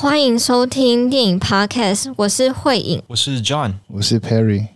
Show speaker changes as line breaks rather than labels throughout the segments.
欢迎收听电影 Podcast，我是慧颖，
我是 John，
我是 Perry。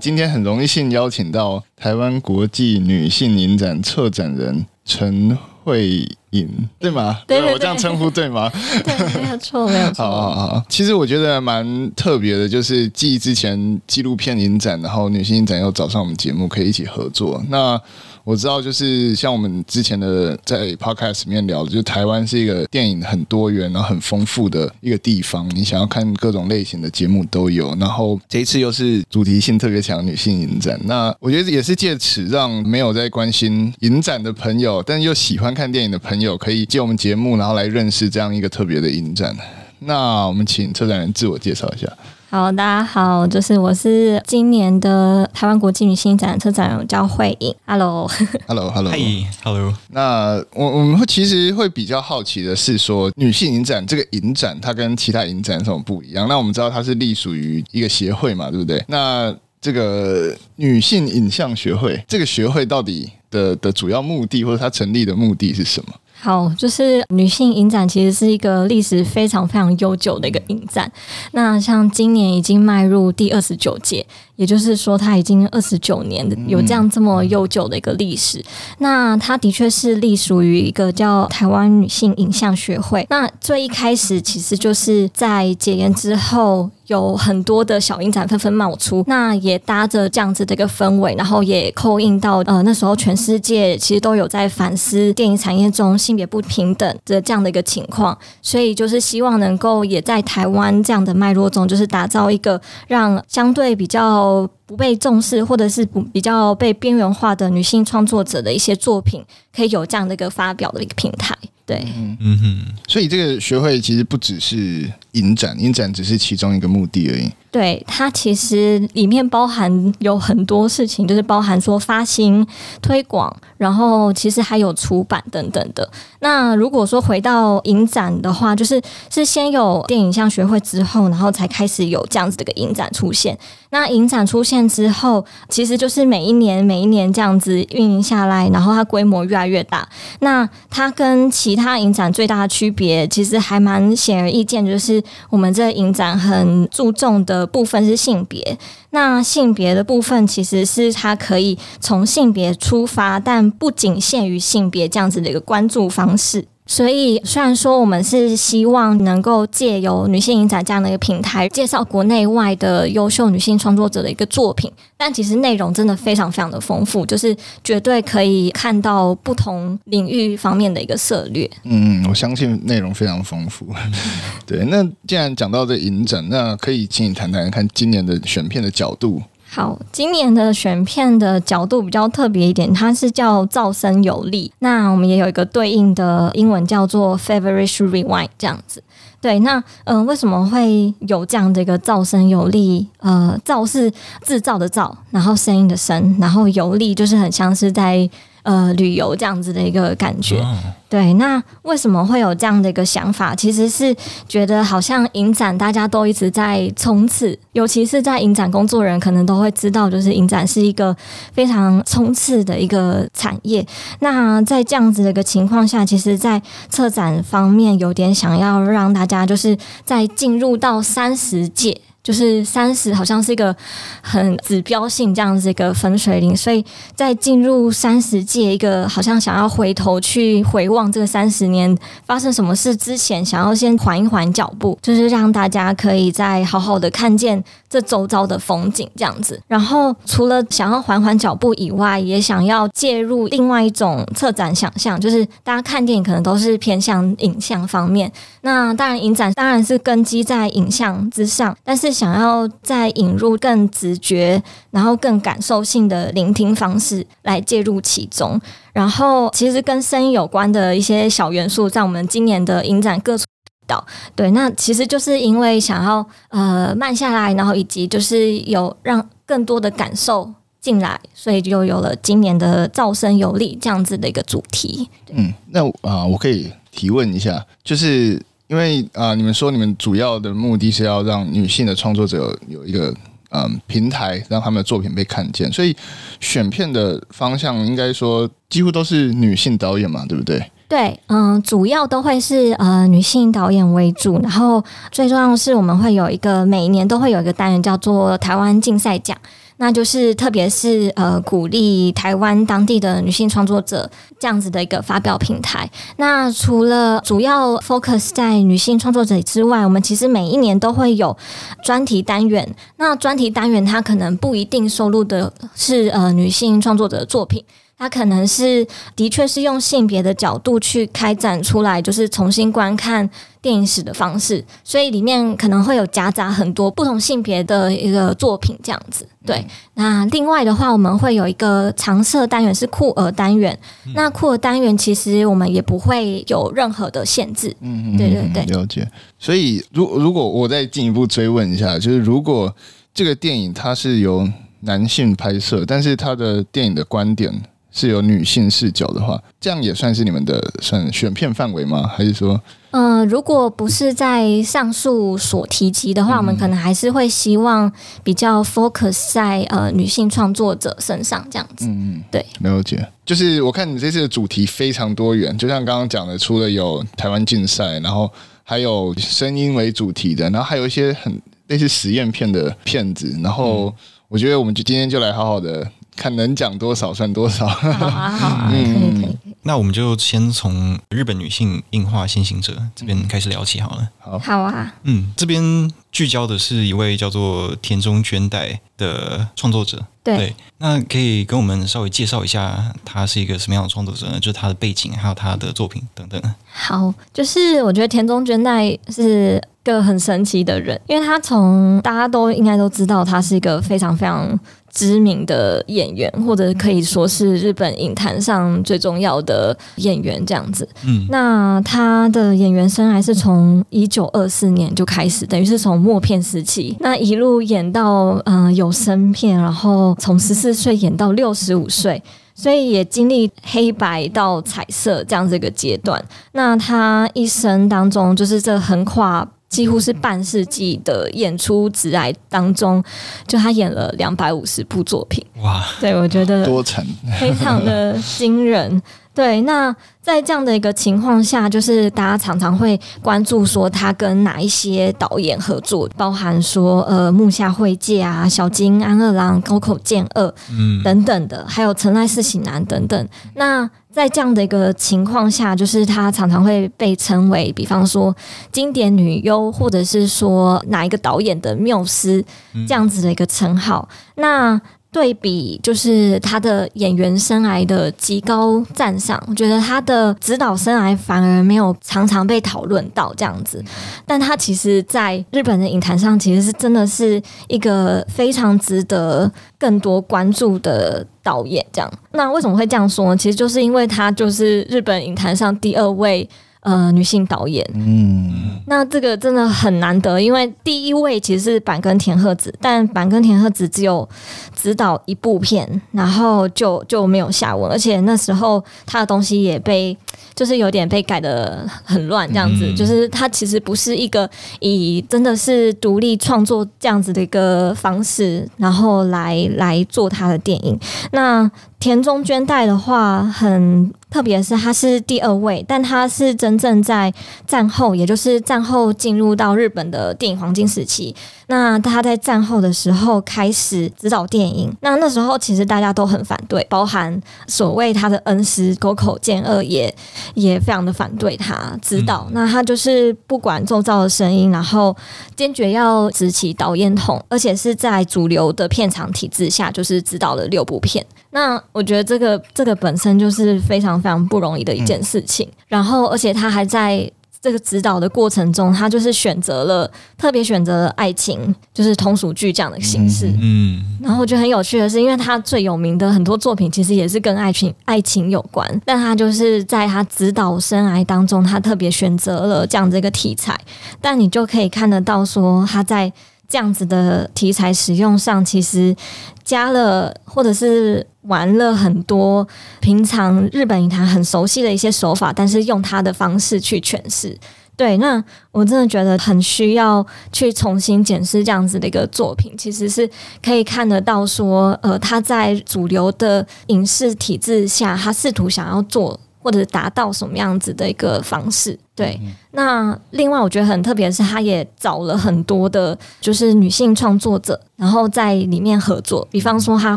今天很荣幸邀请到台湾国际女性影展策展人陈慧颖，
对吗？对，
我这样称呼对吗？
对，没有错，没有错。
好好好，其实我觉得蛮特别的，就是继之前纪录片影展，然后女性影展又找上我们节目，可以一起合作。那我知道，就是像我们之前的在 podcast 里面聊的，就台湾是一个电影很多元、然后很丰富的一个地方。你想要看各种类型的节目都有。然后这一次又是主题性特别强女性影展，那我觉得也是借此让没有在关心影展的朋友，但又喜欢看电影的朋友，可以借我们节目，然后来认识这样一个特别的影展。那我们请策展人自我介绍一下。
好，大家好，就是我是今年的台湾国际女性展策展人，我叫慧颖。
Hello，Hello，Hello，
嗨，Hello。
那我我们会其实会比较好奇的是说，女性影展这个影展它跟其他影展有什么不一样？那我们知道它是隶属于一个协会嘛，对不对？那这个女性影像学会，这个学会到底的的主要目的或者它成立的目的是什么？
好，就是女性影展其实是一个历史非常非常悠久的一个影展。那像今年已经迈入第二十九届，也就是说它已经二十九年有这样这么悠久的一个历史。那它的确是隶属于一个叫台湾女性影像学会。那最一开始其实就是在解严之后。有很多的小影展纷纷冒出，那也搭着这样子的一个氛围，然后也扣印到呃那时候全世界其实都有在反思电影产业中性别不平等的这样的一个情况，所以就是希望能够也在台湾这样的脉络中，就是打造一个让相对比较不被重视或者是不比较被边缘化的女性创作者的一些作品，可以有这样的一个发表的一个平台。对，
嗯哼，所以这个学会其实不只是影展，影展只是其中一个目的而已。
对，它其实里面包含有很多事情，就是包含说发行、推广，然后其实还有出版等等的。那如果说回到影展的话，就是是先有电影像学会之后，然后才开始有这样子的一个影展出现。那影展出现之后，其实就是每一年每一年这样子运营下来，然后它规模越来越大。那它跟其他影展最大的区别，其实还蛮显而易见，就是我们这影展很注重的部分是性别。那性别的部分，其实是它可以从性别出发，但不仅限于性别这样子的一个关注方式。所以，虽然说我们是希望能够借由女性影展这样的一个平台，介绍国内外的优秀女性创作者的一个作品，但其实内容真的非常非常的丰富，就是绝对可以看到不同领域方面的一个涉猎。
嗯，我相信内容非常丰富。对，那既然讲到这影展，那可以请你谈谈看今年的选片的角度。
好，今年的选片的角度比较特别一点，它是叫噪声有力。那我们也有一个对应的英文叫做 Favorish Rewind 这样子。对，那嗯、为什么会有这样的一个噪声有力？呃，噪是制造的噪，然后声音的声，然后有力就是很像是在。呃，旅游这样子的一个感觉，哦、对。那为什么会有这样的一个想法？其实是觉得好像影展大家都一直在冲刺，尤其是在影展工作人可能都会知道，就是影展是一个非常冲刺的一个产业。那在这样子的一个情况下，其实，在策展方面有点想要让大家就是在进入到三十届。就是三十，好像是一个很指标性这样子一个分水岭，所以在进入三十届一个好像想要回头去回望这个三十年发生什么事之前，想要先缓一缓脚步，就是让大家可以再好好的看见这周遭的风景这样子。然后除了想要缓缓脚步以外，也想要介入另外一种策展想象，就是大家看电影可能都是偏向影像方面，那当然影展当然是根基在影像之上，但是。想要再引入更直觉，然后更感受性的聆听方式来介入其中，然后其实跟声音有关的一些小元素，在我们今年的影展各处到。对，那其实就是因为想要呃慢下来，然后以及就是有让更多的感受进来，所以就有了今年的噪声有力这样子的一个主题。
嗯，那啊、我可以提问一下，就是。因为啊、你们说你们主要的目的是要让女性的创作者有，有一个嗯平台，让他们的作品被看见。所以选片的方向应该说几乎都是女性导演嘛，对不对？
对，嗯，主要都会是呃女性导演为主，然后最重要的是我们会有一个每一年都会有一个单元叫做台湾竞赛奖。那就是特别是呃鼓励台湾当地的女性创作者这样子的一个发表平台。那除了主要 focus 在女性创作者之外，我们其实每一年都会有专题单元。那专题单元它可能不一定收录的是呃女性创作者的作品。它可能是的确是用性别的角度去开展出来，就是重新观看电影史的方式，所以里面可能会有夹杂很多不同性别的一个作品这样子。对，那另外的话，我们会有一个常设单元是酷儿单元。那酷儿单元其实我们也不会有任何的限制。嗯嗯，对对对，
了解。所以，如如果我再进一步追问一下，就是如果这个电影它是由男性拍摄，但是他的电影的观点。是有女性视角的话，这样也算是你们的算选片范围吗？还是说，
嗯、呃，如果不是在上述所提及的话，嗯、我们可能还是会希望比较 focus 在呃女性创作者身上这样子。嗯嗯，对，
了解。就是我看你这次的主题非常多元，就像刚刚讲的，除了有台湾竞赛，然后还有声音为主题的，然后还有一些很类似实验片的片子。然后我觉得我们就今天就来好好的。看能讲多少算多少。
好啊，好啊，可以可以。
那我们就先从日本女性映画先行者这边开始聊起好了。
好，
好啊。
嗯，这边聚焦的是一位叫做田中绢代的创作者。
对，对，
那可以跟我们稍微介绍一下他是一个什么样的创作者呢？就是他的背景，还有他的作品等等。
好，就是我觉得田中绢代是个很神奇的人，因为他从大家都应该都知道，他是一个非常非常。知名的演员，或者可以说是日本影坛上最重要的演员，这样子。嗯，那他的演员生涯是从一九二四年就开始，等于是从默片时期，那一路演到嗯、呃、有声片，然后从十四岁演到六十五岁，所以也经历黑白到彩色这样子一个阶段。那他一生当中，就是这横跨。几乎是半世纪的演出职涯当中，就他演了两百五十部作品。哇，对，我觉得
多层，
非常的惊人。对，那在这样的一个情况下，就是大家常常会关注说他跟哪一些导演合作，包含说呃木下惠介啊、小金安二郎、高口健二，嗯，等等的，还有成濑四喜男等等。那在这样的一个情况下，就是她常常会被称为，比方说经典女优，或者是说哪一个导演的缪斯这样子的一个称号。那对比就是她的演员生涯的极高赞赏，我觉得她的指导生涯反而没有常常被讨论到这样子，但她其实在日本的影坛上其实是真的是一个非常值得更多关注的导演。这样，那为什么会这样说呢？其实就是因为他就是日本影坛上第二位。呃，女性导演，嗯，那这个真的很难得，因为第一位其实是坂根田鹤子，但坂根田鹤子只有指导一部片，然后就就没有下文，而且那时候他的东西也被就是有点被改的很乱，这样子，嗯、就是他其实不是一个以真的是独立创作这样子的一个方式，然后来来做他的电影，那。田中绢代的话，很特别是他是第二位，但他是真正在战后，也就是战后进入到日本的电影黄金时期。那他在战后的时候开始指导电影，那那时候其实大家都很反对，包含所谓他的恩师沟口健二也也非常的反对他指导。那他就是不管周遭的声音，然后坚决要执起导演筒，而且是在主流的片场体制下，就是指导了六部片。那我觉得这个这个本身就是非常非常不容易的一件事情，嗯、然后而且他还在这个指导的过程中，他就是选择了特别选择了爱情，就是通俗剧这样的形式，嗯，嗯然后我觉得很有趣的是，因为他最有名的很多作品其实也是跟爱情爱情有关，但他就是在他指导生涯当中，他特别选择了这样这个题材，但你就可以看得到说他在。这样子的题材使用上，其实加了或者是玩了很多平常日本影坛很熟悉的一些手法，但是用他的方式去诠释。对，那我真的觉得很需要去重新检视这样子的一个作品，其实是可以看得到说，呃，他在主流的影视体制下，他试图想要做或者达到什么样子的一个方式。对，那另外我觉得很特别的是，他也找了很多的，就是女性创作者，然后在里面合作，比方说他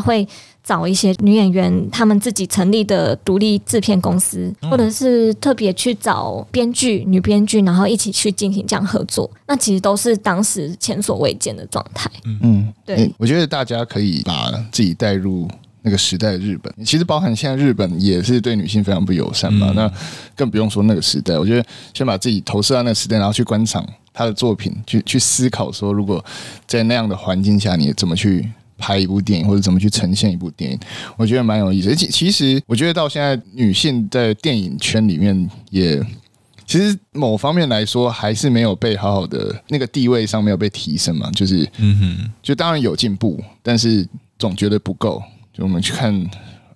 会。找一些女演员，他们自己成立的独立制片公司，或者是特别去找编剧、女编剧，然后一起去进行这样合作。那其实都是当时前所未见的状态。
嗯，对、欸，我觉得大家可以把自己带入那个时代的日本，其实包含现在日本也是对女性非常不友善嘛。嗯、那更不用说那个时代。我觉得先把自己投射到那个时代，然后去观赏他的作品，去去思考说，如果在那样的环境下，你怎么去。拍一部电影或者怎么去呈现一部电影，我觉得蛮有意思。而且其实我觉得到现在，女性在电影圈里面也，其实某方面来说还是没有被好好的那个地位上没有被提升嘛。就是，嗯哼，就当然有进步，但是总觉得不够。我们去看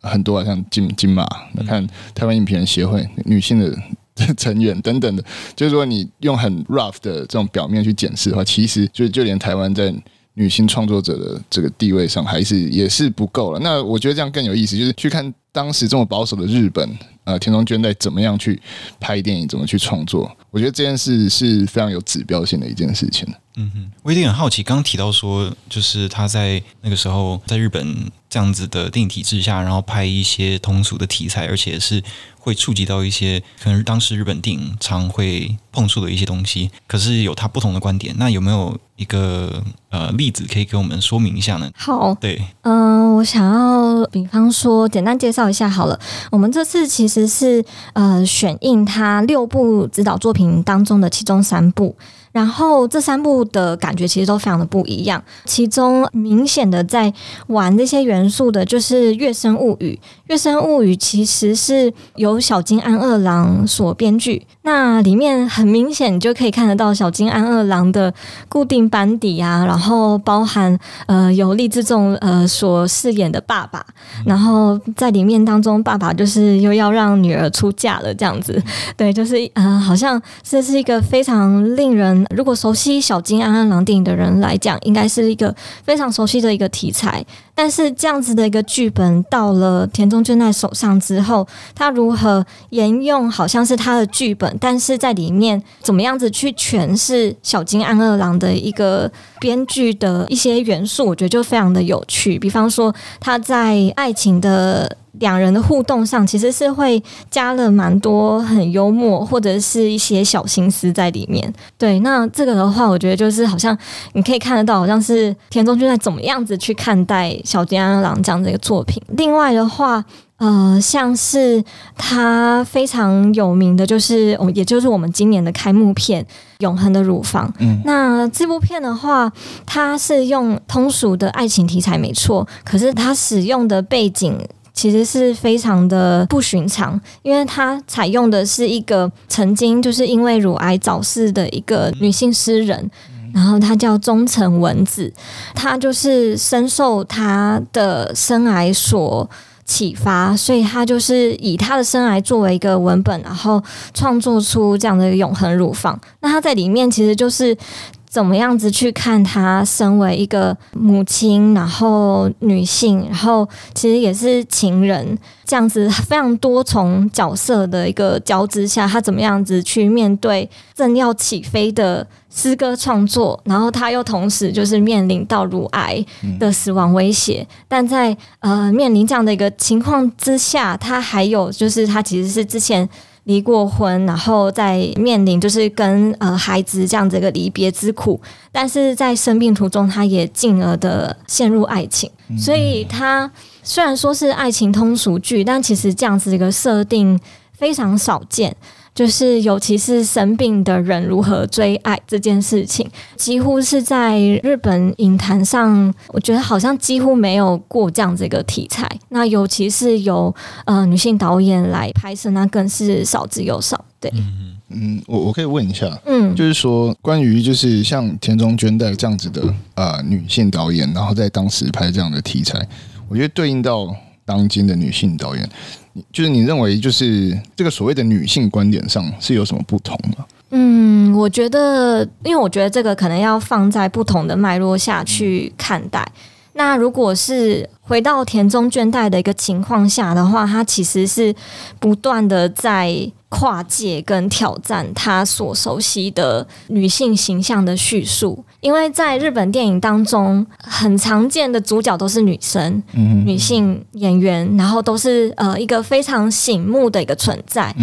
很多啊，像金金马，那看台湾影评人协会女性的成员等等的，就是说你用很 rough 的这种表面去检视的话，其实就就连台湾在。女性创作者的这个地位上，还是也是不够了。那我觉得这样更有意思，就是去看当时这么保守的日本，呃，田中绢在怎么样去拍电影，怎么去创作。我觉得这件事是非常有指标性的一件事情。
嗯哼，我有点很好奇，刚提到说，就是他在那个时候在日本这样子的电影体制下，然后拍一些通俗的题材，而且是。会触及到一些可能当时日本电影常会碰触的一些东西，可是有他不同的观点。那有没有一个呃例子可以给我们说明一下呢？
好，
对，
嗯、呃，我想要比方说简单介绍一下好了。我们这次其实是呃选映他六部指导作品当中的其中三部。然后这三部的感觉其实都非常的不一样，其中明显的在玩这些元素的，就是《月生物语》。《月生物语》其实是由小金安二郎所编剧，那里面很明显你就可以看得到小金安二郎的固定班底啊，然后包含呃由立志众呃所饰演的爸爸，然后在里面当中，爸爸就是又要让女儿出嫁了这样子，对，就是呃好像这是一个非常令人。如果熟悉小金安二郎电影的人来讲，应该是一个非常熟悉的一个题材。但是这样子的一个剧本到了田中俊奈手上之后，他如何沿用好像是他的剧本，但是在里面怎么样子去诠释小金安二郎的一个编剧的一些元素，我觉得就非常的有趣。比方说他在爱情的。两人的互动上，其实是会加了蛮多很幽默或者是一些小心思在里面。对，那这个的话，我觉得就是好像你可以看得到，好像是田中君在怎么样子去看待小津安二郎这样的一个作品。另外的话，呃，像是他非常有名的就是，也就是我们今年的开幕片《永恒的乳房》。嗯，那这部片的话，它是用通俗的爱情题材没错，可是它使用的背景。其实是非常的不寻常，因为它采用的是一个曾经就是因为乳癌早逝的一个女性诗人，然后她叫中城文子，她就是深受她的生癌所启发，所以她就是以她的生癌作为一个文本，然后创作出这样的永恒乳房。那她在里面其实就是。怎么样子去看她身为一个母亲，然后女性，然后其实也是情人，这样子非常多重角色的一个交织下，她怎么样子去面对正要起飞的诗歌创作，然后她又同时就是面临到乳癌的死亡威胁，但在呃面临这样的一个情况之下，她还有就是她其实是之前。离过婚，然后在面临就是跟呃孩子这样子一个离别之苦，但是在生病途中，他也进而的陷入爱情，所以他虽然说是爱情通俗剧，但其实这样子一个设定非常少见。就是，尤其是生病的人如何追爱这件事情，几乎是在日本影坛上，我觉得好像几乎没有过这样子一个题材。那尤其是由呃女性导演来拍摄，那更是少之又少。对，
嗯，我我可以问一下，嗯，就是说关于就是像田中绢代这样子的呃女性导演，然后在当时拍这样的题材，我觉得对应到当今的女性导演。就是你认为，就是这个所谓的女性观点上是有什么不同吗？
嗯，我觉得，因为我觉得这个可能要放在不同的脉络下去看待。那如果是回到田中倦怠的一个情况下的话，他其实是不断的在跨界跟挑战他所熟悉的女性形象的叙述，因为在日本电影当中，很常见的主角都是女生，女性演员，然后都是呃一个非常醒目的一个存在。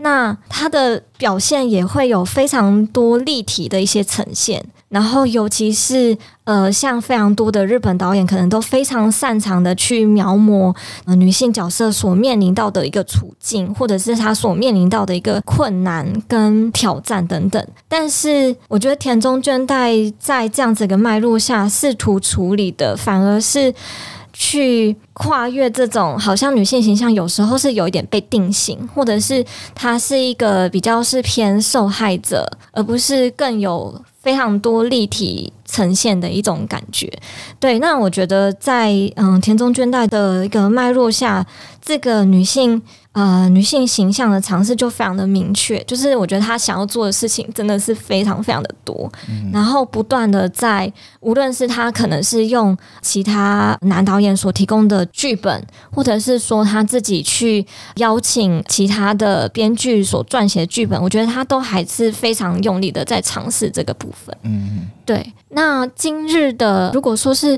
那她的表现也会有非常多立体的一些呈现。然后，尤其是呃，像非常多的日本导演，可能都非常擅长的去描摹呃女性角色所面临到的一个处境，或者是她所面临到的一个困难跟挑战等等。但是，我觉得田中绢代在这样子一个脉络下，试图处理的反而是。去跨越这种好像女性形象有时候是有一点被定型，或者是她是一个比较是偏受害者，而不是更有非常多立体呈现的一种感觉。对，那我觉得在嗯田中绢代的一个脉络下，这个女性。呃，女性形象的尝试就非常的明确，就是我觉得她想要做的事情真的是非常非常的多，嗯、然后不断的在，无论是她可能是用其他男导演所提供的剧本，或者是说她自己去邀请其他的编剧所撰写的剧本，我觉得她都还是非常用力的在尝试这个部分。嗯，对。那今日的如果说是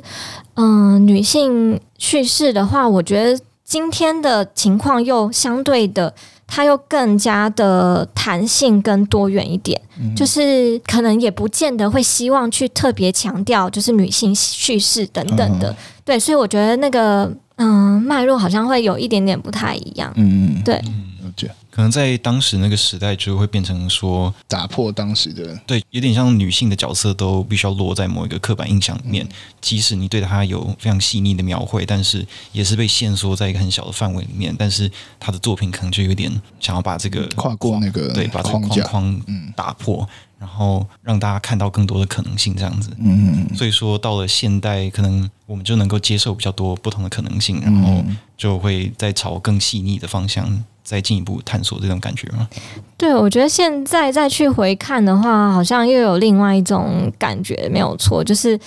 嗯、呃、女性叙事的话，我觉得。今天的情况又相对的，它又更加的弹性跟多元一点，嗯、就是可能也不见得会希望去特别强调，就是女性叙事等等的，嗯、对，所以我觉得那个嗯脉络好像会有一点点不太一样，嗯，对。
可能在当时那个时代，就会变成说
打破当时的
对，有点像女性的角色都必须要落在某一个刻板印象里面。嗯、即使你对她有非常细腻的描绘，但是也是被限缩在一个很小的范围里面。但是她的作品可能就有点想要把这个
跨过那个
对，把这个框框打破，嗯、然后让大家看到更多的可能性，这样子。嗯嗯。所以说到了现代，可能我们就能够接受比较多不同的可能性，然后就会再朝更细腻的方向。再进一步探索这种感觉吗？
对，我觉得现在再去回看的话，好像又有另外一种感觉，没有错。就是，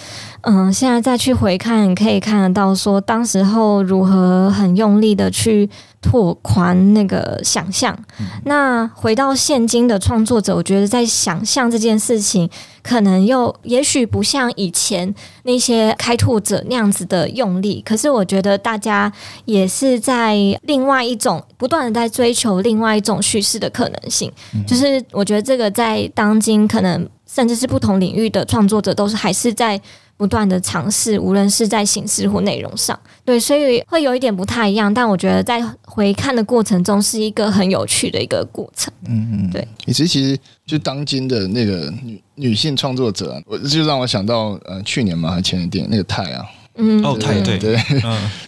嗯，现在再去回看，可以看得到说，当时候如何很用力的去。拓宽那个想象。那回到现今的创作者，我觉得在想象这件事情，可能又也许不像以前那些开拓者那样子的用力。可是我觉得大家也是在另外一种不断的在追求另外一种叙事的可能性。就是我觉得这个在当今可能甚至是不同领域的创作者，都是还是在。不断的尝试，无论是在形式或内容上，对，所以会有一点不太一样。但我觉得在回看的过程中，是一个很有趣的一个过程。嗯嗯，对。
其实，其实就当今的那个女女性创作者，我就让我想到呃，去年嘛，还前年电影那个泰啊，
嗯，哦，泰对对，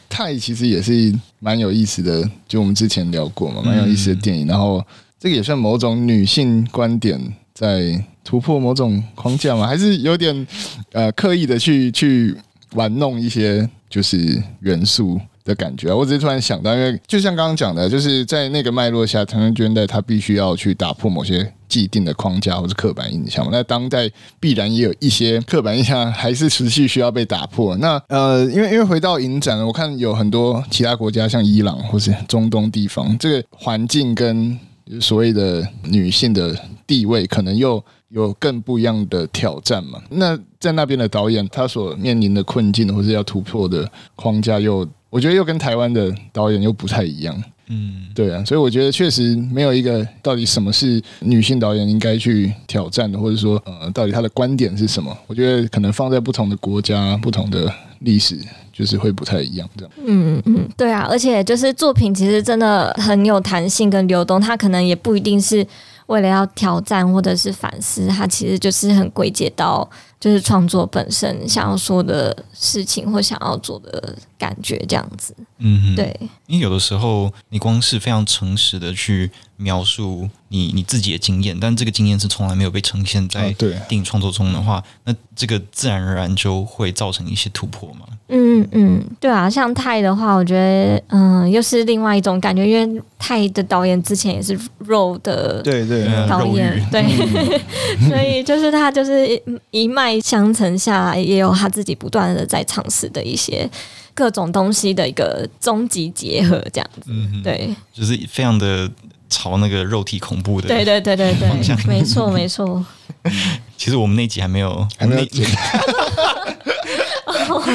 泰 其实也是蛮有意思的。就我们之前聊过嘛，蛮有意思的电影。然后这个也算某种女性观点在。突破某种框架吗？还是有点呃刻意的去去玩弄一些就是元素的感觉？我只是突然想到，因为就像刚刚讲的，就是在那个脉络下，田中绢代他必须要去打破某些既定的框架或者刻板印象。那当代必然也有一些刻板印象还是持续需要被打破。那呃，因为因为回到影展，我看有很多其他国家，像伊朗或是中东地方，这个环境跟所谓的女性的地位，可能又。有更不一样的挑战嘛？那在那边的导演，他所面临的困境或是要突破的框架又，又我觉得又跟台湾的导演又不太一样。嗯，对啊，所以我觉得确实没有一个到底什么是女性导演应该去挑战的，或者说呃，到底她的观点是什么？我觉得可能放在不同的国家、不同的历史，就是会不太一样这样。
嗯嗯，对啊，而且就是作品其实真的很有弹性跟流动，它可能也不一定是。为了要挑战或者是反思，他其实就是很归结到就是创作本身想要说的事情或想要做的感觉这样子。
嗯，
对，
因为有的时候你光是非常诚实的去描述你你自己的经验，但这个经验是从来没有被呈现在电影创作中的话，那这个自然而然就会造成一些突破嘛。
嗯嗯，对啊，像泰的话，我觉得嗯，又是另外一种感觉，因为泰的导演之前也是肉的
对对。
导演，对，对。所以就是他就是一脉相承下来，也有他自己不断的在尝试的一些各种东西的一个终极结合，这样子，
嗯，
对，
就是非常的朝那个肉体恐怖的，
对对对对对，没错没错。
其实我们那集还没有，还没有。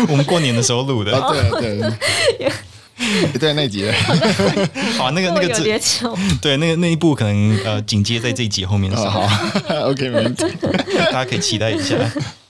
我们过年的时候录的，
哦、对对对，对 那集，
好，那个那个字，对，那个那一部可能呃紧接在这一集后面的时候，
哦、好，OK，没问题，
大家可以期待一下。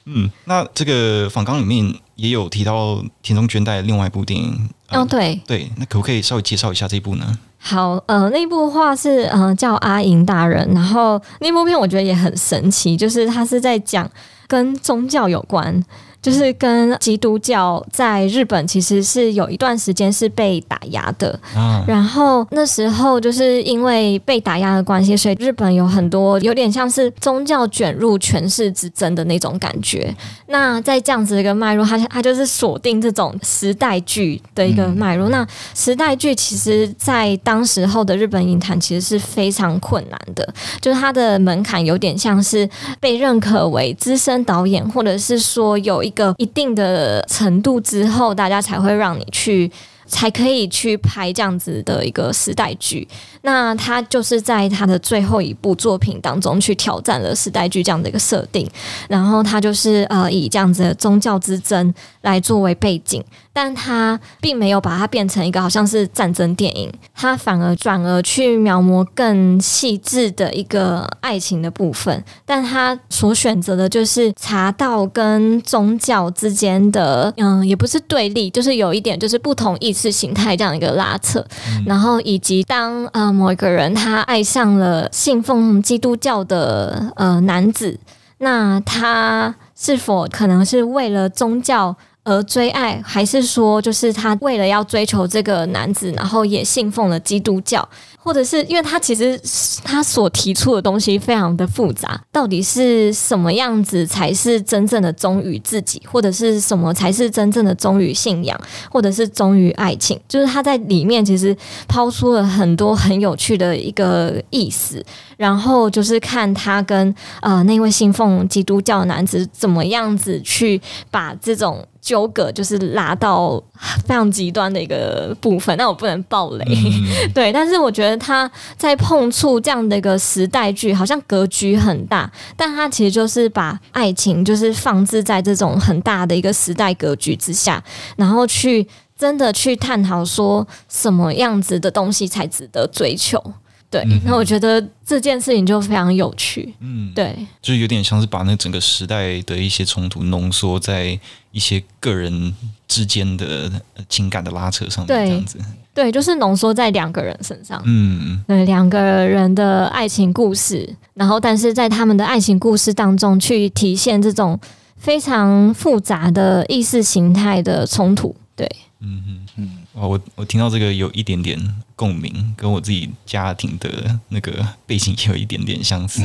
嗯，那这个访纲里面也有提到田中绢代另外一部电影，
呃、哦，对
对，那可不可以稍微介绍一下这一部呢？
好，呃，那部话是呃叫《阿银大人》，然后那部片我觉得也很神奇，就是他是在讲跟宗教有关。就是跟基督教在日本其实是有一段时间是被打压的，然后那时候就是因为被打压的关系，所以日本有很多有点像是宗教卷入权势之争的那种感觉。那在这样子的一个脉络，它它就是锁定这种时代剧的一个脉络。那时代剧其实，在当时候的日本影坛其实是非常困难的，就是它的门槛有点像是被认可为资深导演，或者是说有一。一个一定的程度之后，大家才会让你去，才可以去拍这样子的一个时代剧。那他就是在他的最后一部作品当中去挑战了时代剧这样的一个设定，然后他就是呃以这样子的宗教之争来作为背景。但他并没有把它变成一个好像是战争电影，他反而转而去描摹更细致的一个爱情的部分。但他所选择的就是茶道跟宗教之间的，嗯，也不是对立，就是有一点就是不同意识形态这样一个拉扯。然后以及当呃某一个人他爱上了信奉基督教的呃男子，那他是否可能是为了宗教？而追爱，还是说，就是他为了要追求这个男子，然后也信奉了基督教，或者是因为他其实他所提出的东西非常的复杂，到底是什么样子才是真正的忠于自己，或者是什么才是真正的忠于信仰，或者是忠于爱情？就是他在里面其实抛出了很多很有趣的一个意思，然后就是看他跟呃那位信奉基督教的男子怎么样子去把这种。纠葛就是拉到非常极端的一个部分，那我不能爆雷，嗯、对。但是我觉得他在碰触这样的一个时代剧，好像格局很大，但他其实就是把爱情就是放置在这种很大的一个时代格局之下，然后去真的去探讨说什么样子的东西才值得追求。对，那我觉得这件事情就非常有趣。嗯，对，
就有点像是把那整个时代的一些冲突浓缩在一些个人之间的情感的拉扯上面，这样子。
对，就是浓缩在两个人身上。嗯，对，两个人的爱情故事，然后但是在他们的爱情故事当中去体现这种非常复杂的意识形态的冲突。对，嗯
嗯嗯。哇，我我听到这个有一点点共鸣，跟我自己家庭的那个背景也有一点点相似，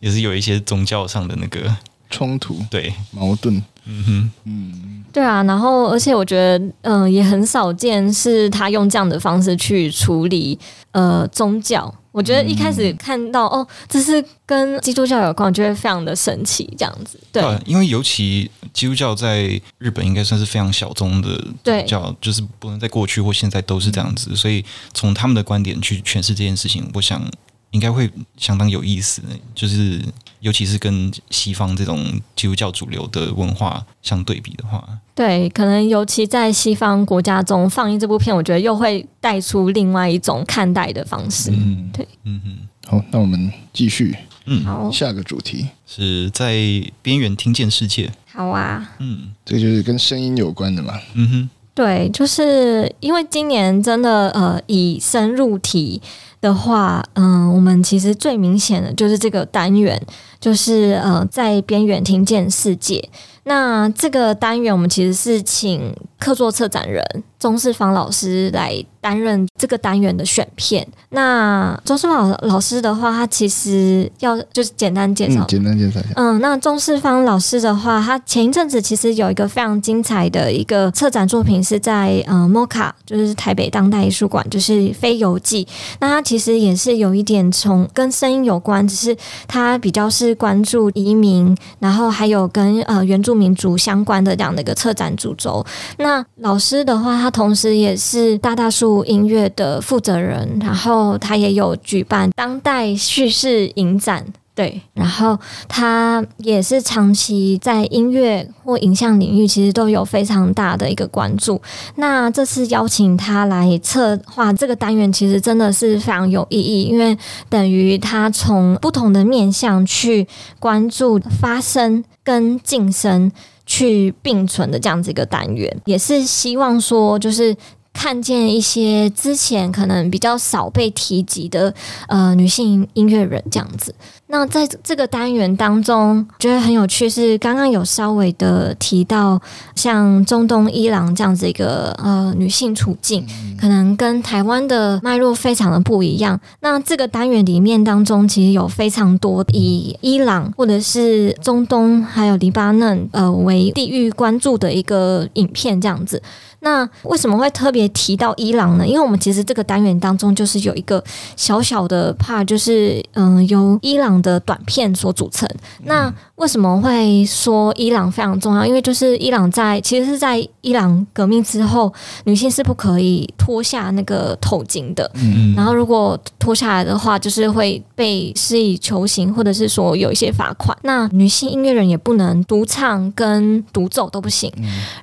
也是有一些宗教上的那个
冲突，
对，
矛盾，
嗯哼，
嗯，对啊，然后而且我觉得，嗯、呃，也很少见是他用这样的方式去处理呃宗教。我觉得一开始看到、嗯、哦，这是跟基督教有关，我觉得非常的神奇，这样子。对，
对，因为尤其基督教在日本应该算是非常小众的教，对就是不能在过去或现在都是这样子，所以从他们的观点去诠释这件事情，我想应该会相当有意思。就是尤其是跟西方这种基督教主流的文化相对比的话。
对，可能尤其在西方国家中放映这部片，我觉得又会带出另外一种看待的方式。嗯，对，
嗯嗯，
好，那我们继续，
嗯，
好，
下个主题
是在边缘听见世界。
好啊，
嗯，
这个就是跟声音有关的嘛。
嗯哼，
对，就是因为今年真的呃，以深入题。的话，嗯，我们其实最明显的就是这个单元，就是呃，在边缘听见世界。那这个单元，我们其实是请客座策展人钟世芳老师来担任这个单元的选片。那钟世芳老师的话，他其实要就是简单介绍，
嗯，简单介绍一下。
嗯，那钟世芳老师的话，他前一阵子其实有一个非常精彩的一个策展作品，是在呃摩卡就是台北当代艺术馆，就是《非游记》。那他其实也是有一点从跟声音有关，只是他比较是关注移民，然后还有跟呃原住民族相关的这样的一个策展主轴。那老师的话，他同时也是大大树音乐的负责人，然后他也有举办当代叙事影展。对，然后他也是长期在音乐或影像领域，其实都有非常大的一个关注。那这次邀请他来策划这个单元，其实真的是非常有意义，因为等于他从不同的面向去关注发声跟晋升去并存的这样子一个单元，也是希望说就是。看见一些之前可能比较少被提及的呃女性音乐人这样子。那在这个单元当中，觉得很有趣是刚刚有稍微的提到，像中东伊朗这样子一个呃女性处境，可能跟台湾的脉络非常的不一样。那这个单元里面当中，其实有非常多以伊朗或者是中东还有黎巴嫩呃为地域关注的一个影片这样子。那为什么会特别提到伊朗呢？因为我们其实这个单元当中就是有一个小小的 part，就是嗯、呃，由伊朗的短片所组成。那为什么会说伊朗非常重要？因为就是伊朗在其实是在伊朗革命之后，女性是不可以脱下那个头巾的。嗯，然后如果脱下来的话，就是会被施以囚刑，或者是说有一些罚款。那女性音乐人也不能独唱跟独奏都不行。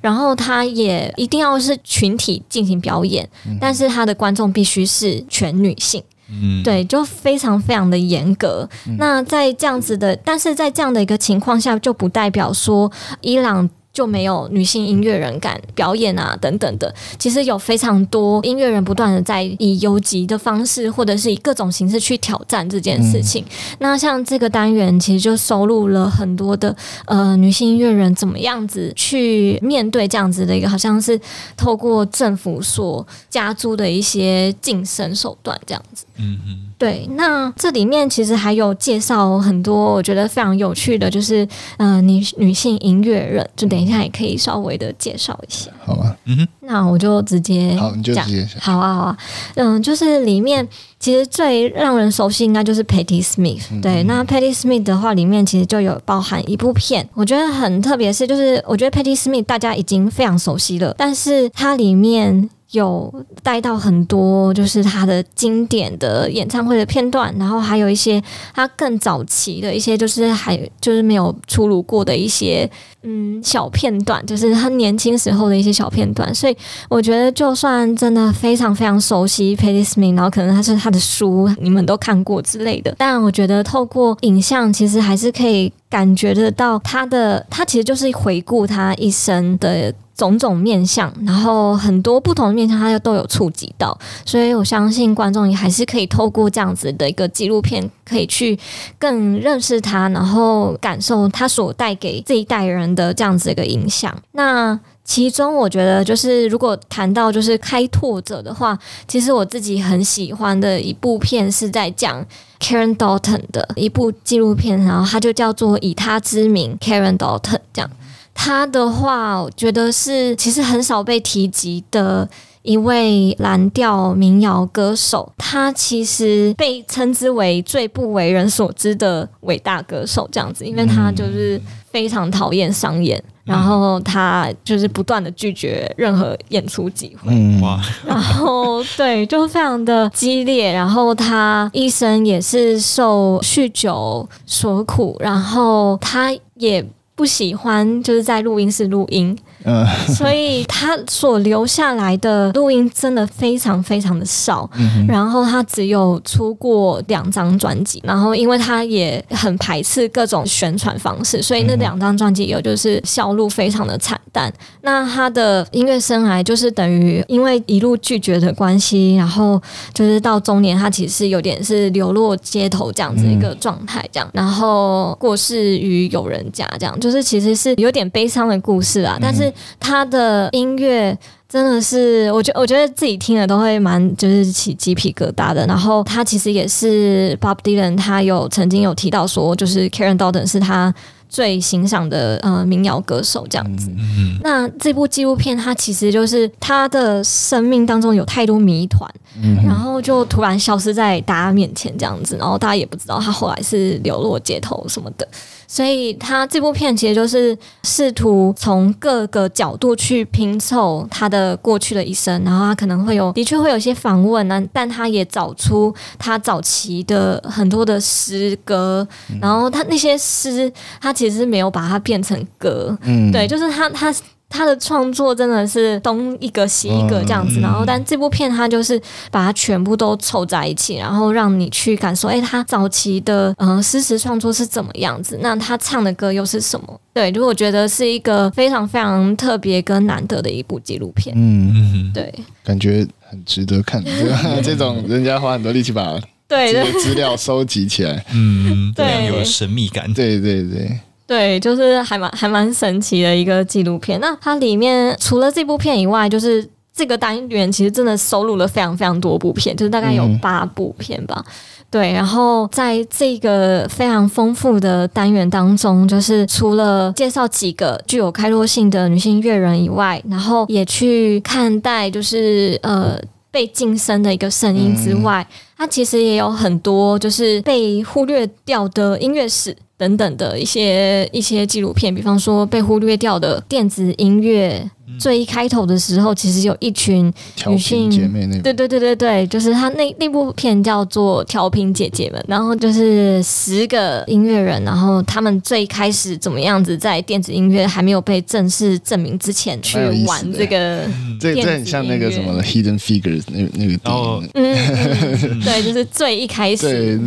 然后她也一定要。要是群体进行表演，但是他的观众必须是全女性，嗯，对，就非常非常的严格。那在这样子的，但是在这样的一个情况下，就不代表说伊朗。就没有女性音乐人敢表演啊，等等的。其实有非常多音乐人不断的在以游击的方式，或者是以各种形式去挑战这件事情。嗯、那像这个单元，其实就收录了很多的呃女性音乐人怎么样子去面对这样子的一个，好像是透过政府所加租的一些晋升手段这样子。嗯哼。对，那这里面其实还有介绍很多我觉得非常有趣的，就是呃女女性音乐人，就等一下也可以稍微的介绍一下，
好吧？嗯哼，
那我就直接
好，你就直接讲，
好啊，好啊，嗯，就是里面其实最让人熟悉应该就是 Patty Smith，嗯，对，那 Patty Smith 的话里面其实就有包含一部片，我觉得很特别，是就是我觉得 Patty Smith 大家已经非常熟悉了，但是它里面。有带到很多，就是他的经典的演唱会的片段，然后还有一些他更早期的一些，就是还就是没有出炉过的一些嗯小片段，就是他年轻时候的一些小片段。所以我觉得，就算真的非常非常熟悉 Patti Smith，然后可能他是他的书你们都看过之类的，但我觉得透过影像，其实还是可以感觉得到他的，他其实就是回顾他一生的。种种面相，然后很多不同的面向，他都有触及到，所以我相信观众也还是可以透过这样子的一个纪录片，可以去更认识他，然后感受他所带给这一代人的这样子一个影响。那其中，我觉得就是如果谈到就是开拓者的话，其实我自己很喜欢的一部片是在讲 Karen Dalton 的一部纪录片，然后它就叫做《以他之名》，Karen Dalton 这样。他的话，我觉得是其实很少被提及的一位蓝调民谣歌手。他其实被称之为最不为人所知的伟大歌手，这样子，因为他就是非常讨厌商演，然后他就是不断的拒绝任何演出机会。哇！然后对，就非常的激烈。然后他一生也是受酗酒所苦，然后他也。不喜欢就是在录音室录音，
嗯，
所以他所留下来的录音真的非常非常的少。嗯、然后他只有出过两张专辑，然后因为他也很排斥各种宣传方式，所以那两张专辑有就是销路非常的惨淡。那他的音乐生涯就是等于因为一路拒绝的关系，然后就是到中年，他其实有点是流落街头这样子一个状态，这样，然后过世于友人家，这样，就是其实是有点悲伤的故事啊。但是他的音乐真的是，我觉我觉得自己听了都会蛮就是起鸡皮疙瘩的。然后他其实也是 Bob Dylan，他有曾经有提到说，就是 Karen Dalton 是他。最欣赏的呃民谣歌手这样子，嗯、那这部纪录片它其实就是他的生命当中有太多谜团，嗯、然后就突然消失在大家面前这样子，然后大家也不知道他后来是流落街头什么的。所以他这部片其实就是试图从各个角度去拼凑他的过去的一生，然后他可能会有，的确会有一些访问呢，但他也找出他早期的很多的诗歌，然后他那些诗，他其实是没有把它变成歌，嗯，对，就是他他。他的创作真的是东一个西一个这样子，然后但这部片他就是把它全部都凑在一起，然后让你去感受，哎，他早期的呃诗词创作是怎么样子？那他唱的歌又是什么？对，就我觉得是一个非常非常特别跟难得的一部纪录片。嗯，对，
感觉很值得看。这种人家花很多力气把对这个资料收集起来，
嗯，对，有神秘感。
对对对。
对，就是还蛮还蛮神奇的一个纪录片。那它里面除了这部片以外，就是这个单元其实真的收录了非常非常多部片，就是大概有八部片吧。嗯、对，然后在这个非常丰富的单元当中，就是除了介绍几个具有开拓性的女性乐人以外，然后也去看待就是呃被晋升的一个声音之外，嗯、它其实也有很多就是被忽略掉的音乐史。等等的一些一些纪录片，比方说被忽略掉的电子音乐。最一开头的时候，其实有一群女性
姐妹，那对
对对对对，就是他那那部片叫做《调频姐姐们》，然后就是十个音乐人，然后他们最开始怎么样子在电子音乐还没有被正式证明之前去玩这个，
这这很像那个什么《Hidden Figures》那那个电影，
嗯，对，就是最一开始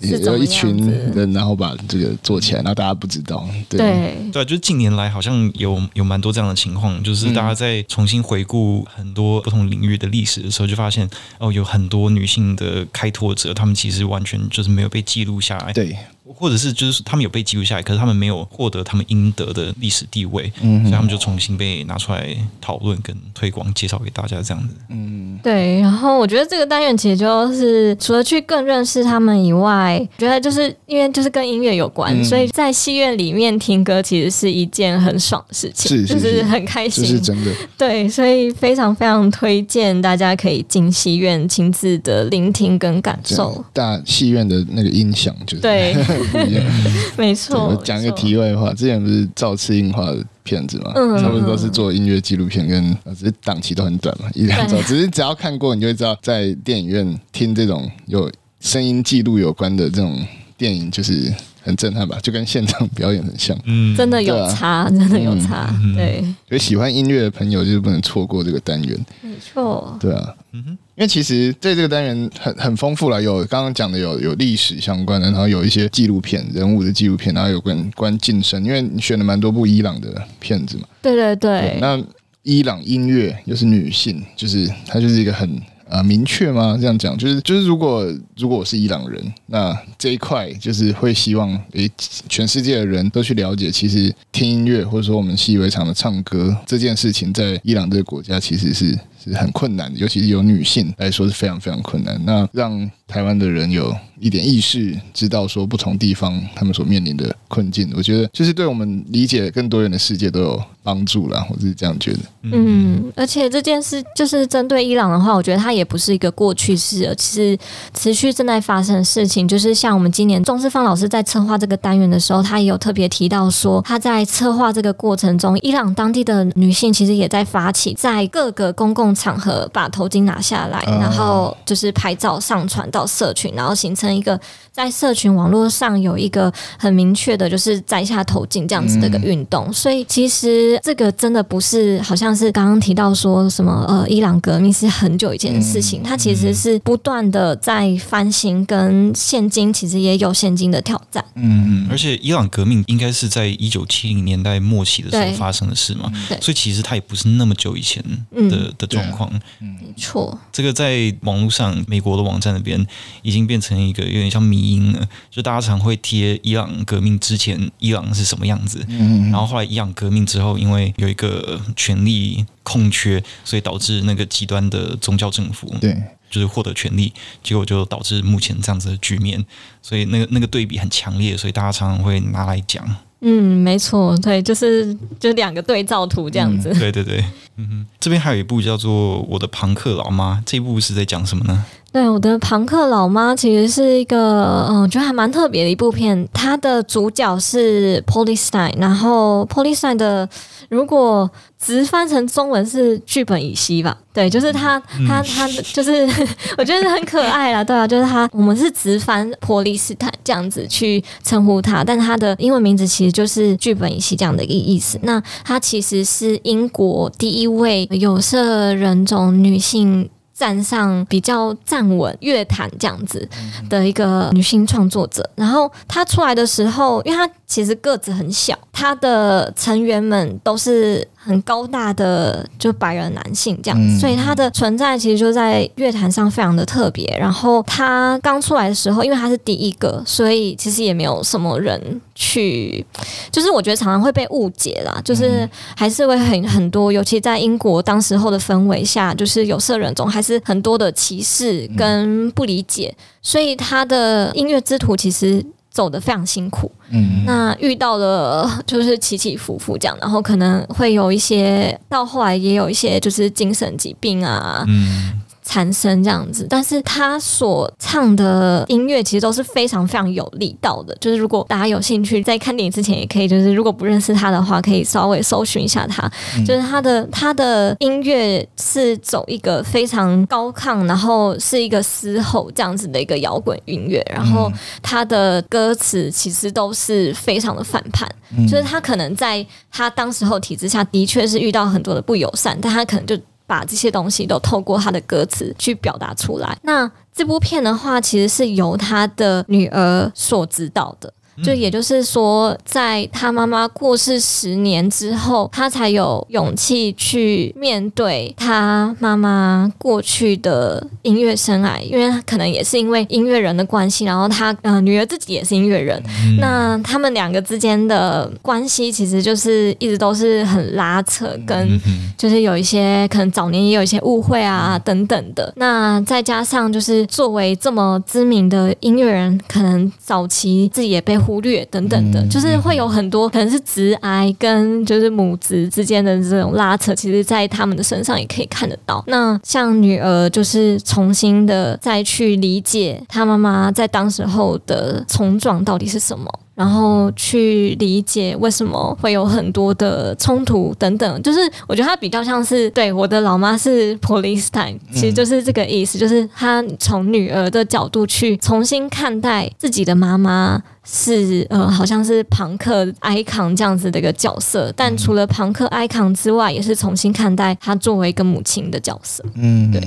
对，有一群人，然后把这个做起来，然后大家不知道，对
对，
对，就是近年来好像有有蛮多这样的情况，就是。大家在重新回顾很多不同领域的历史的时候，就发现哦，有很多女性的开拓者，她们其实完全就是没有被记录下来。
对。
或者是就是他们有被记录下来，可是他们没有获得他们应得的历史地位，嗯、所以他们就重新被拿出来讨论跟推广介绍给大家这样子。
嗯，对。然后我觉得这个单元其实就是除了去更认识他们以外，我觉得就是因为就是跟音乐有关，嗯、所以在戏院里面听歌其实是一件很爽的事情，是是是就是很开心，
是真的。对，
所以非常非常推荐大家可以进戏院亲自的聆听跟感受。
大戏院的那个音响就是
对。没错。
我讲一个题外话，之前不是赵次映画的片子嘛，嗯、差不多都是做音乐纪录片，跟只是档期都很短嘛，一两周。只是只要看过，你就会知道，在电影院听这种有声音记录有关的这种电影，就是。很震撼吧，就跟现场表演很像，
嗯，真的有差，啊、真的有差，嗯、对。
所以喜欢音乐的朋友就是不能错过这个单元，
没错，
对啊，嗯哼，因为其实在这个单元很很丰富了，有刚刚讲的有有历史相关的，然后有一些纪录片人物的纪录片，然后有关关晋升，因为你选了蛮多部伊朗的片子嘛，
对对对，
对，那伊朗音乐又是女性，就是它就是一个很。啊，明确吗？这样讲就是就是，如果如果我是伊朗人，那这一块就是会希望诶，全世界的人都去了解，其实听音乐或者说我们习以为常的唱歌这件事情，在伊朗这个国家其实是是很困难的，尤其是有女性来说是非常非常困难。那让台湾的人有一点意识，知道说不同地方他们所面临的困境，我觉得就是对我们理解更多元的世界都有帮助啦。我是这样觉得。
嗯，而且这件事就是针对伊朗的话，我觉得它也不是一个过去式，而是持续正在发生的事情。就是像我们今年钟世芳老师在策划这个单元的时候，他也有特别提到说，他在策划这个过程中，伊朗当地的女性其实也在发起，在各个公共场合把头巾拿下来，然后就是拍照上传到社群，然后形成。一个在社群网络上有一个很明确的，就是摘下头巾这样子的一个运动。嗯、所以其实这个真的不是好像是刚刚提到说什么呃伊朗革命是很久以前的事情，嗯、它其实是不断的在翻新，跟现今其实也有现今的挑战。
嗯，而且伊朗革命应该是在一九七零年代末期的时候发生的事嘛，
对，
所以其实它也不是那么久以前的、嗯、的状况。
嗯，没错。
这个在网络上，美国的网站那边已经变成一个有点像迷因了，就大家常会贴伊朗革命之前伊朗是什么样子，嗯，然后后来伊朗革命之后，因为有一个权力空缺，所以导致那个极端的宗教政府，
对，
就是获得权力，结果就导致目前这样子的局面，所以那个那个对比很强烈，所以大家常常会拿来讲。
嗯，没错，对，就是就两个对照图这样子。
嗯、对对对，嗯哼，这边还有一部叫做《我的庞克老妈》，这一部是在讲什么呢？
对，我的庞克老妈其实是一个，嗯，我觉得还蛮特别的一部片。它的主角是 Poly Stein，然后 Poly Stein 的如果直翻成中文是剧本乙烯吧？对，就是他，他，他就是 我觉得很可爱啦。对啊，就是他，我们是直翻波利斯坦这样子去称呼他，但他的英文名字其实就是剧本乙烯这样的一个意思。那他其实是英国第一位有色人种女性。站上比较站稳乐坛这样子的一个女性创作者，然后她出来的时候，因为她其实个子很小，她的成员们都是很高大的，就白人男性这样子，所以他的存在其实就在乐坛上非常的特别。然后他刚出来的时候，因为他是第一个，所以其实也没有什么人去，就是我觉得常常会被误解啦，就是还是会很很多，尤其在英国当时候的氛围下，就是有色人种还是很多的歧视跟不理解，所以他的音乐之途其实走得非常辛苦。嗯，那遇到了就是起起伏伏这样，然后可能会有一些到后来也有一些就是精神疾病啊。嗯。产生这样子，但是他所唱的音乐其实都是非常非常有力道的。就是如果大家有兴趣，在看电影之前也可以，就是如果不认识他的话，可以稍微搜寻一下他。嗯、就是他的他的音乐是走一个非常高亢，然后是一个嘶吼这样子的一个摇滚音乐。然后他的歌词其实都是非常的反叛，嗯、就是他可能在他当时候体制下的确是遇到很多的不友善，但他可能就。把这些东西都透过他的歌词去表达出来。那这部片的话，其实是由他的女儿所指导的。就也就是说，在他妈妈过世十年之后，他才有勇气去面对他妈妈过去的音乐生涯，因为可能也是因为音乐人的关系，然后他呃女儿自己也是音乐人，嗯、那他们两个之间的关系其实就是一直都是很拉扯，跟就是有一些可能早年也有一些误会啊等等的。那再加上就是作为这么知名的音乐人，可能早期自己也被。忽略等等的，就是会有很多可能是直癌跟就是母子之间的这种拉扯，其实，在他们的身上也可以看得到。那像女儿，就是重新的再去理解她妈妈在当时候的冲撞到底是什么。然后去理解为什么会有很多的冲突等等，就是我觉得他比较像是对我的老妈是 Police Time，其实就是这个意思，就是他从女儿的角度去重新看待自己的妈妈是呃，好像是庞克 icon 这样子的一个角色，但除了庞克 icon 之外，也是重新看待她作为一个母亲的角色。嗯，对，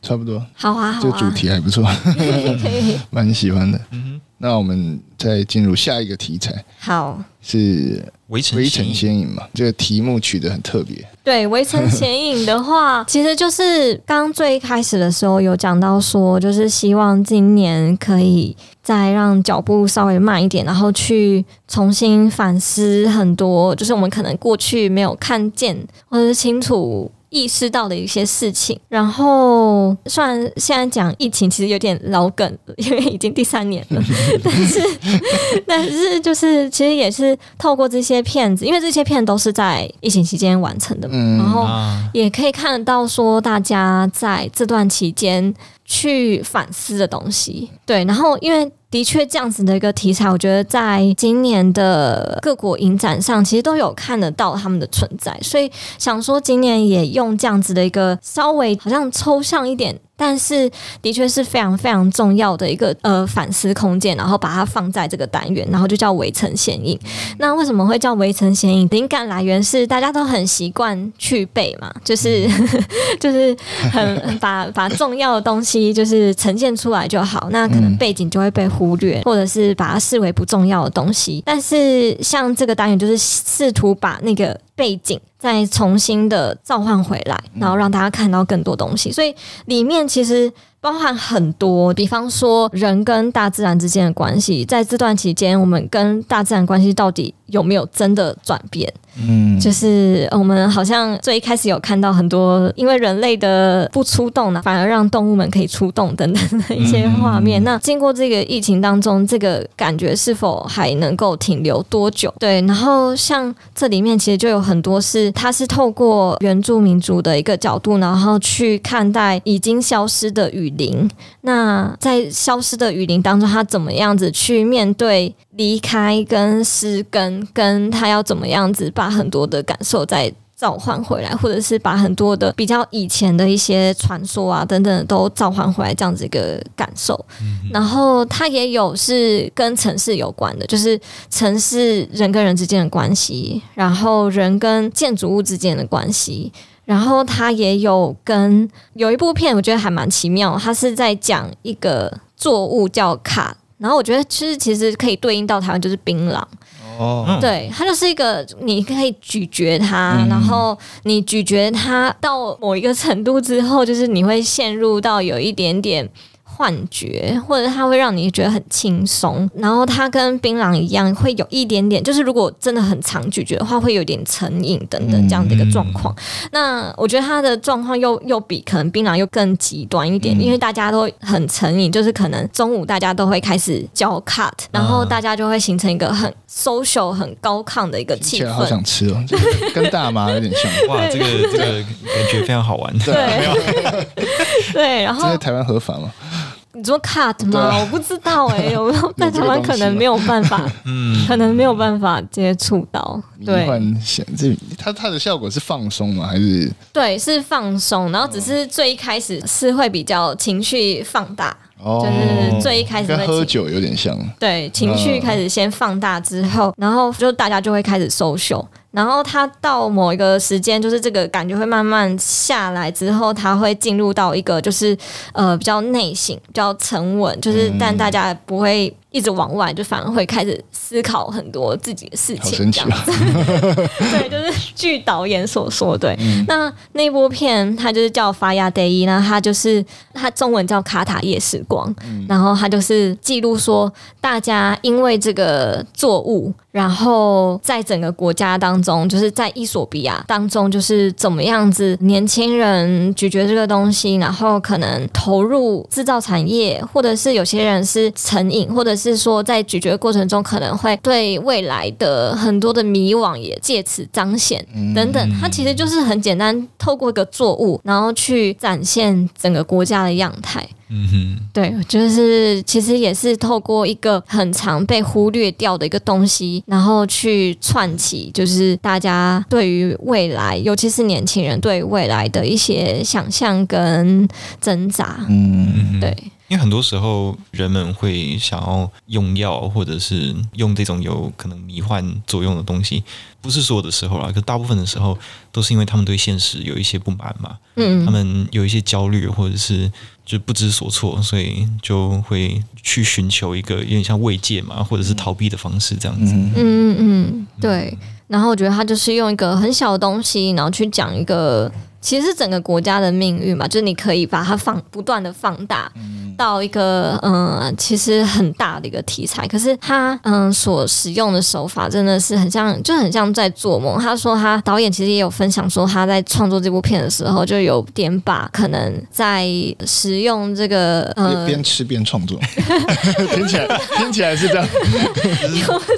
差不多。
好 啊，好啊，
这个主题还不
错，
蛮喜欢的。嗯那我们再进入下一个题材，
好，
是围城围城先引嘛？这个题目取得很特别。
对，围城先影的话，其实就是刚最开始的时候有讲到说，就是希望今年可以再让脚步稍微慢一点，然后去重新反思很多，就是我们可能过去没有看见或者是清楚。意识到的一些事情，然后虽然现在讲疫情其实有点老梗，因为已经第三年了，但是但是就是其实也是透过这些片子，因为这些片都是在疫情期间完成的嘛，然后也可以看得到说大家在这段期间去反思的东西，对，然后因为。的确，这样子的一个题材，我觉得在今年的各国影展上，其实都有看得到他们的存在。所以想说，今年也用这样子的一个稍微好像抽象一点但是的确是非常非常重要的一个呃反思空间，然后把它放在这个单元，然后就叫围城显影。那为什么会叫围城显影？灵感来源是大家都很习惯去背嘛，就 是就是很把把重要的东西就是呈现出来就好，那可能背景就会被忽略，或者是把它视为不重要的东西。但是像这个单元就是试图把那个背景再重新的召唤回来，然后让大家看到更多东西。所以里面其实。包含很多，比方说人跟大自然之间的关系，在这段期间，我们跟大自然关系到底有没有真的转变？嗯，就是我们好像最一开始有看到很多，因为人类的不出动呢，反而让动物们可以出动等等的一些画面。那经过这个疫情当中，这个感觉是否还能够停留多久？对，然后像这里面其实就有很多是，它是透过原住民族的一个角度，然后去看待已经消失的雨林。那在消失的雨林当中，它怎么样子去面对？离开跟失根，跟他要怎么样子把很多的感受再召唤回来，或者是把很多的比较以前的一些传说啊等等都召唤回来，这样子一个感受。然后他也有是跟城市有关的，就是城市人跟人之间的关系，然后人跟建筑物之间的关系，然后他也有跟有一部片，我觉得还蛮奇妙，他是在讲一个作物叫卡。然后我觉得其实其实可以对应到台湾就是槟榔哦，对，它就是一个你可以咀嚼它，嗯、然后你咀嚼它到某一个程度之后，就是你会陷入到有一点点。幻觉，或者它会让你觉得很轻松，然后它跟槟榔一样，会有一点点，就是如果真的很常咀嚼的话，会有点成瘾等等这样的一个状况。嗯、那我觉得它的状况又又比可能槟榔又更极端一点，嗯、因为大家都很成瘾，就是可能中午大家都会开始嚼 cut，然后大家就会形成一个很 social 很高亢的一个气氛。
好想吃哦，就是、跟大麻有点像。
哇，这个这个感觉非常好玩。
对，对，然后
在台湾合法吗？
你说 cut 吗？啊、我不知道哎、欸，有在台湾可能没有办法，嗯，可能没有办法接触到。对，
这它它的效果是放松吗？还是？
对，是放松，然后只是最一开始是会比较情绪放大，哦、就是最一开始
跟喝酒有点像。
对，情绪开始先放大之后，然后就大家就会开始 social。然后他到某一个时间，就是这个感觉会慢慢下来之后，他会进入到一个就是呃比较内省、比较沉稳，就是但大家不会。一直往外，就反而会开始思考很多自己的事情，这样子。对，就是据导演所说，对。嗯、那那部片它就是叫《法亚第一》，那它就是它中文叫《卡塔夜时光》，嗯、然后它就是记录说大家因为这个作物，然后在整个国家当中，就是在伊索比亚当中，就是怎么样子年轻人咀嚼这个东西，然后可能投入制造产业，或者是有些人是成瘾，或者是说，在咀嚼过程中可能会对未来的很多的迷惘也借此彰显等等，它其实就是很简单，透过一个作物，然后去展现整个国家的样态。嗯哼，对，就是其实也是透过一个很常被忽略掉的一个东西，然后去串起，就是大家对于未来，尤其是年轻人对于未来的一些想象跟挣扎。嗯，对。
因为很多时候人们会想要用药，或者是用这种有可能迷幻作用的东西，不是所有的时候啦，可大部分的时候都是因为他们对现实有一些不满嘛，嗯，他们有一些焦虑，或者是就不知所措，所以就会去寻求一个有点像慰藉嘛，或者是逃避的方式这样子。
嗯嗯嗯，对。然后我觉得他就是用一个很小的东西，然后去讲一个。其实是整个国家的命运嘛，就是你可以把它放不断的放大到一个嗯、呃，其实很大的一个题材。可是他嗯、呃、所使用的手法真的是很像，就很像在做梦。他说他导演其实也有分享说他在创作这部片的时候，就有点把可能在使用这个呃
边吃边创作，听起来听起来是这样。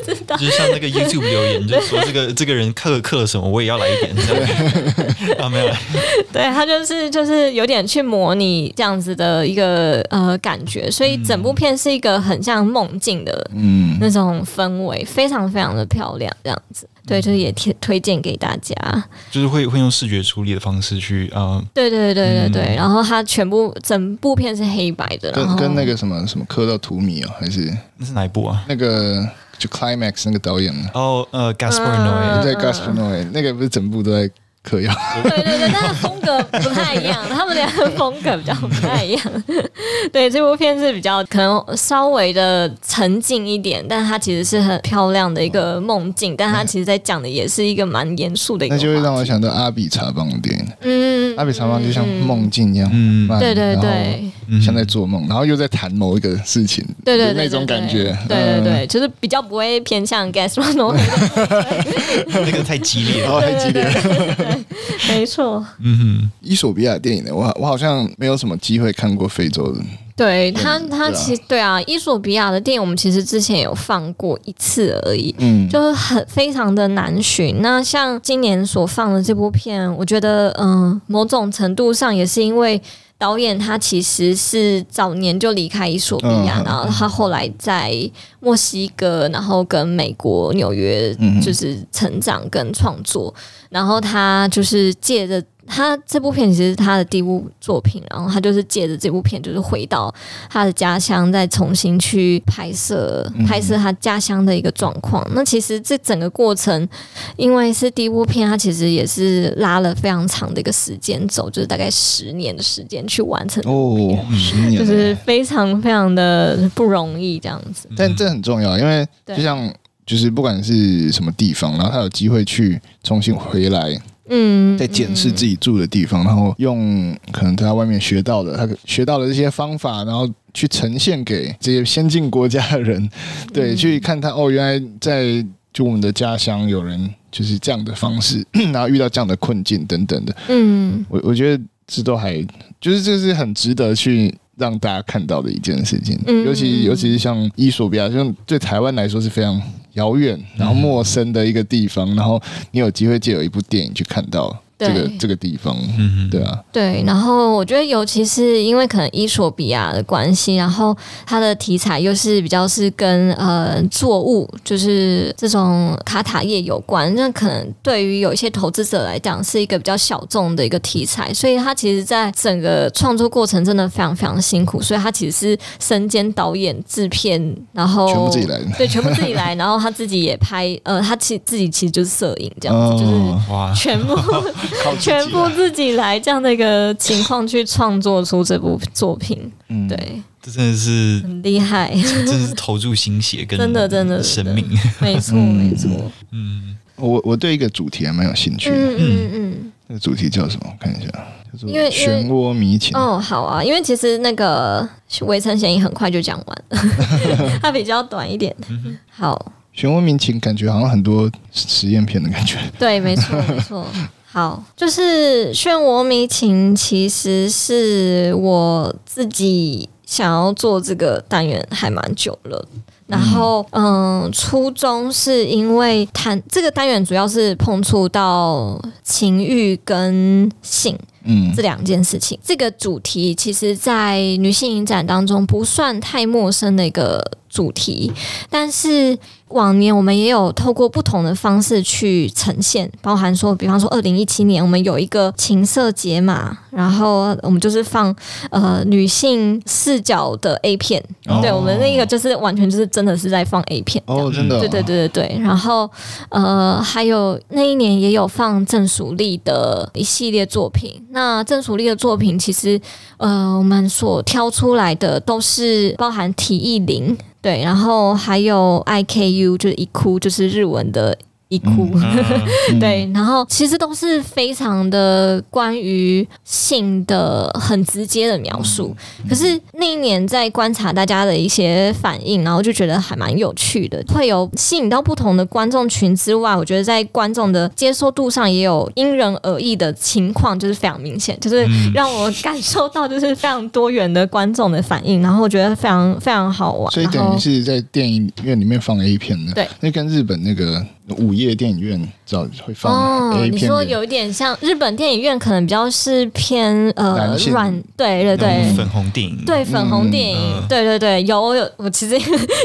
知道、就是像那个 YouTube 留言，就说这个这个人刻刻了什么，我也要来一点这样 啊，没有。
对，他就是就是有点去模拟这样子的一个呃呃感觉，所以整部片是一个很像梦境的嗯那种氛围，非常非常的漂亮，这样子。对，就是也推推荐给大家，
就是会会用视觉处理的方式去啊，呃、
对对对对对，嗯、然后它全部整部片是黑白的，
跟跟那个什么什么磕到荼蘼哦，还是
那是哪一部啊？
那个就 Climax 那个导演
哦，呃，Gaspar Noé，
对，Gaspar Noé，那个不是整部都在。嗑药，
对对对，但是风格不太一样，他们俩的风格比较不太一样。对，这部片是比较可能稍微的沉静一点，但它其实是很漂亮的一个梦境，但它其实在讲的也是一个蛮严肃的一个。
那就会让我想到阿比查邦的电影，嗯，阿比查邦就像梦境一样，嗯，
对对对，
像在做梦，然后又在谈某一个事情，
对对
那种感觉，
对对对，就是比较不会偏向 Gaspar Noé，
那个太激烈
了，太激烈了。
没错，
嗯哼，
伊索比亚电影呢，我我好像没有什么机会看过非洲的。
对他，他其实对啊，伊索比亚的电影我们其实之前有放过一次而已，嗯，就是很非常的难寻。那像今年所放的这部片，我觉得嗯，某种程度上也是因为。导演他其实是早年就离开伊索比亚，然后他后来在墨西哥，然后跟美国纽约就是成长跟创作，然后他就是借着。他这部片其实是他的第一部作品，然后他就是借着这部片，就是回到他的家乡，再重新去拍摄拍摄他家乡的一个状况。嗯、那其实这整个过程，因为是第一部片，他其实也是拉了非常长的一个时间走，就是大概十年的时间去完成
哦，十年
就是非常非常的不容易这样子。
但这很重要，因为就像就是不管是什么地方，然后他有机会去重新回来。嗯，在检视自己住的地方，然后用可能在外面学到的，他学到的这些方法，然后去呈现给这些先进国家的人，对，去看他哦，原来在就我们的家乡有人就是这样的方式，然后遇到这样的困境等等的。嗯，我我觉得这都还就是这是很值得去让大家看到的一件事情，尤其尤其是像伊索比亚，像对台湾来说是非常。遥远，然后陌生的一个地方，然后你有机会借由一部电影去看到。这个这个地方，嗯，对啊，
对，然后我觉得，尤其是因为可能伊索比亚的关系，然后它的题材又是比较是跟呃作物，就是这种卡塔叶有关，那可能对于有一些投资者来讲，是一个比较小众的一个题材，所以他其实在整个创作过程真的非常非常辛苦，所以他其实是身兼导演、制片，然后
全部自己来，
对，全部自己来，然后他自己也拍，呃，他其自己其实就是摄影这样子，就是哇，全部。全部自己来这样的一个情况去创作出这部作品，嗯，对，
这真的是
很厉害，
真的是投注心血跟真的真的生命，
没错没错，
嗯，我我对一个主题还蛮有兴趣的，嗯嗯嗯，那个主题叫什么？我看一下，叫做漩涡迷情。
哦，好啊，因为其实那个围城嫌疑很快就讲完了，它比较短一点，好，
漩涡迷情感觉好像很多实验片的感觉，
对，没错没错。好，就是漩涡迷情，其实是我自己想要做这个单元还蛮久了。然后，嗯，初衷是因为谈这个单元主要是碰触到情欲跟性，嗯，这两件事情。这个主题其实，在女性影展当中不算太陌生的一个主题，但是。往年我们也有透过不同的方式去呈现，包含说，比方说二零一七年我们有一个情色解码，然后我们就是放呃女性视角的 A 片，哦、对我们那个就是完全就是真的是在放 A 片
哦，真的、哦，
对对对对。对，然后呃还有那一年也有放郑淑丽的一系列作品，那郑淑丽的作品其实呃我们所挑出来的都是包含体液灵。对，然后还有 I K U，就是一哭，就是日文的。一哭，嗯、对，然后其实都是非常的关于性的很直接的描述。可是那一年在观察大家的一些反应，然后就觉得还蛮有趣的，会有吸引到不同的观众群之外，我觉得在观众的接受度上也有因人而异的情况，就是非常明显，就是让我感受到就是非常多元的观众的反应，然后我觉得非常非常好玩。
所以等于是在电影院里面放 A 片的，
对，
那跟日本那个。午夜电影院知道会放 A 片。
哦，你说有一点像日本电影院，可能比较是偏呃软，对对对，
粉红电影，
对粉红电影，嗯、对对对，有有，我其实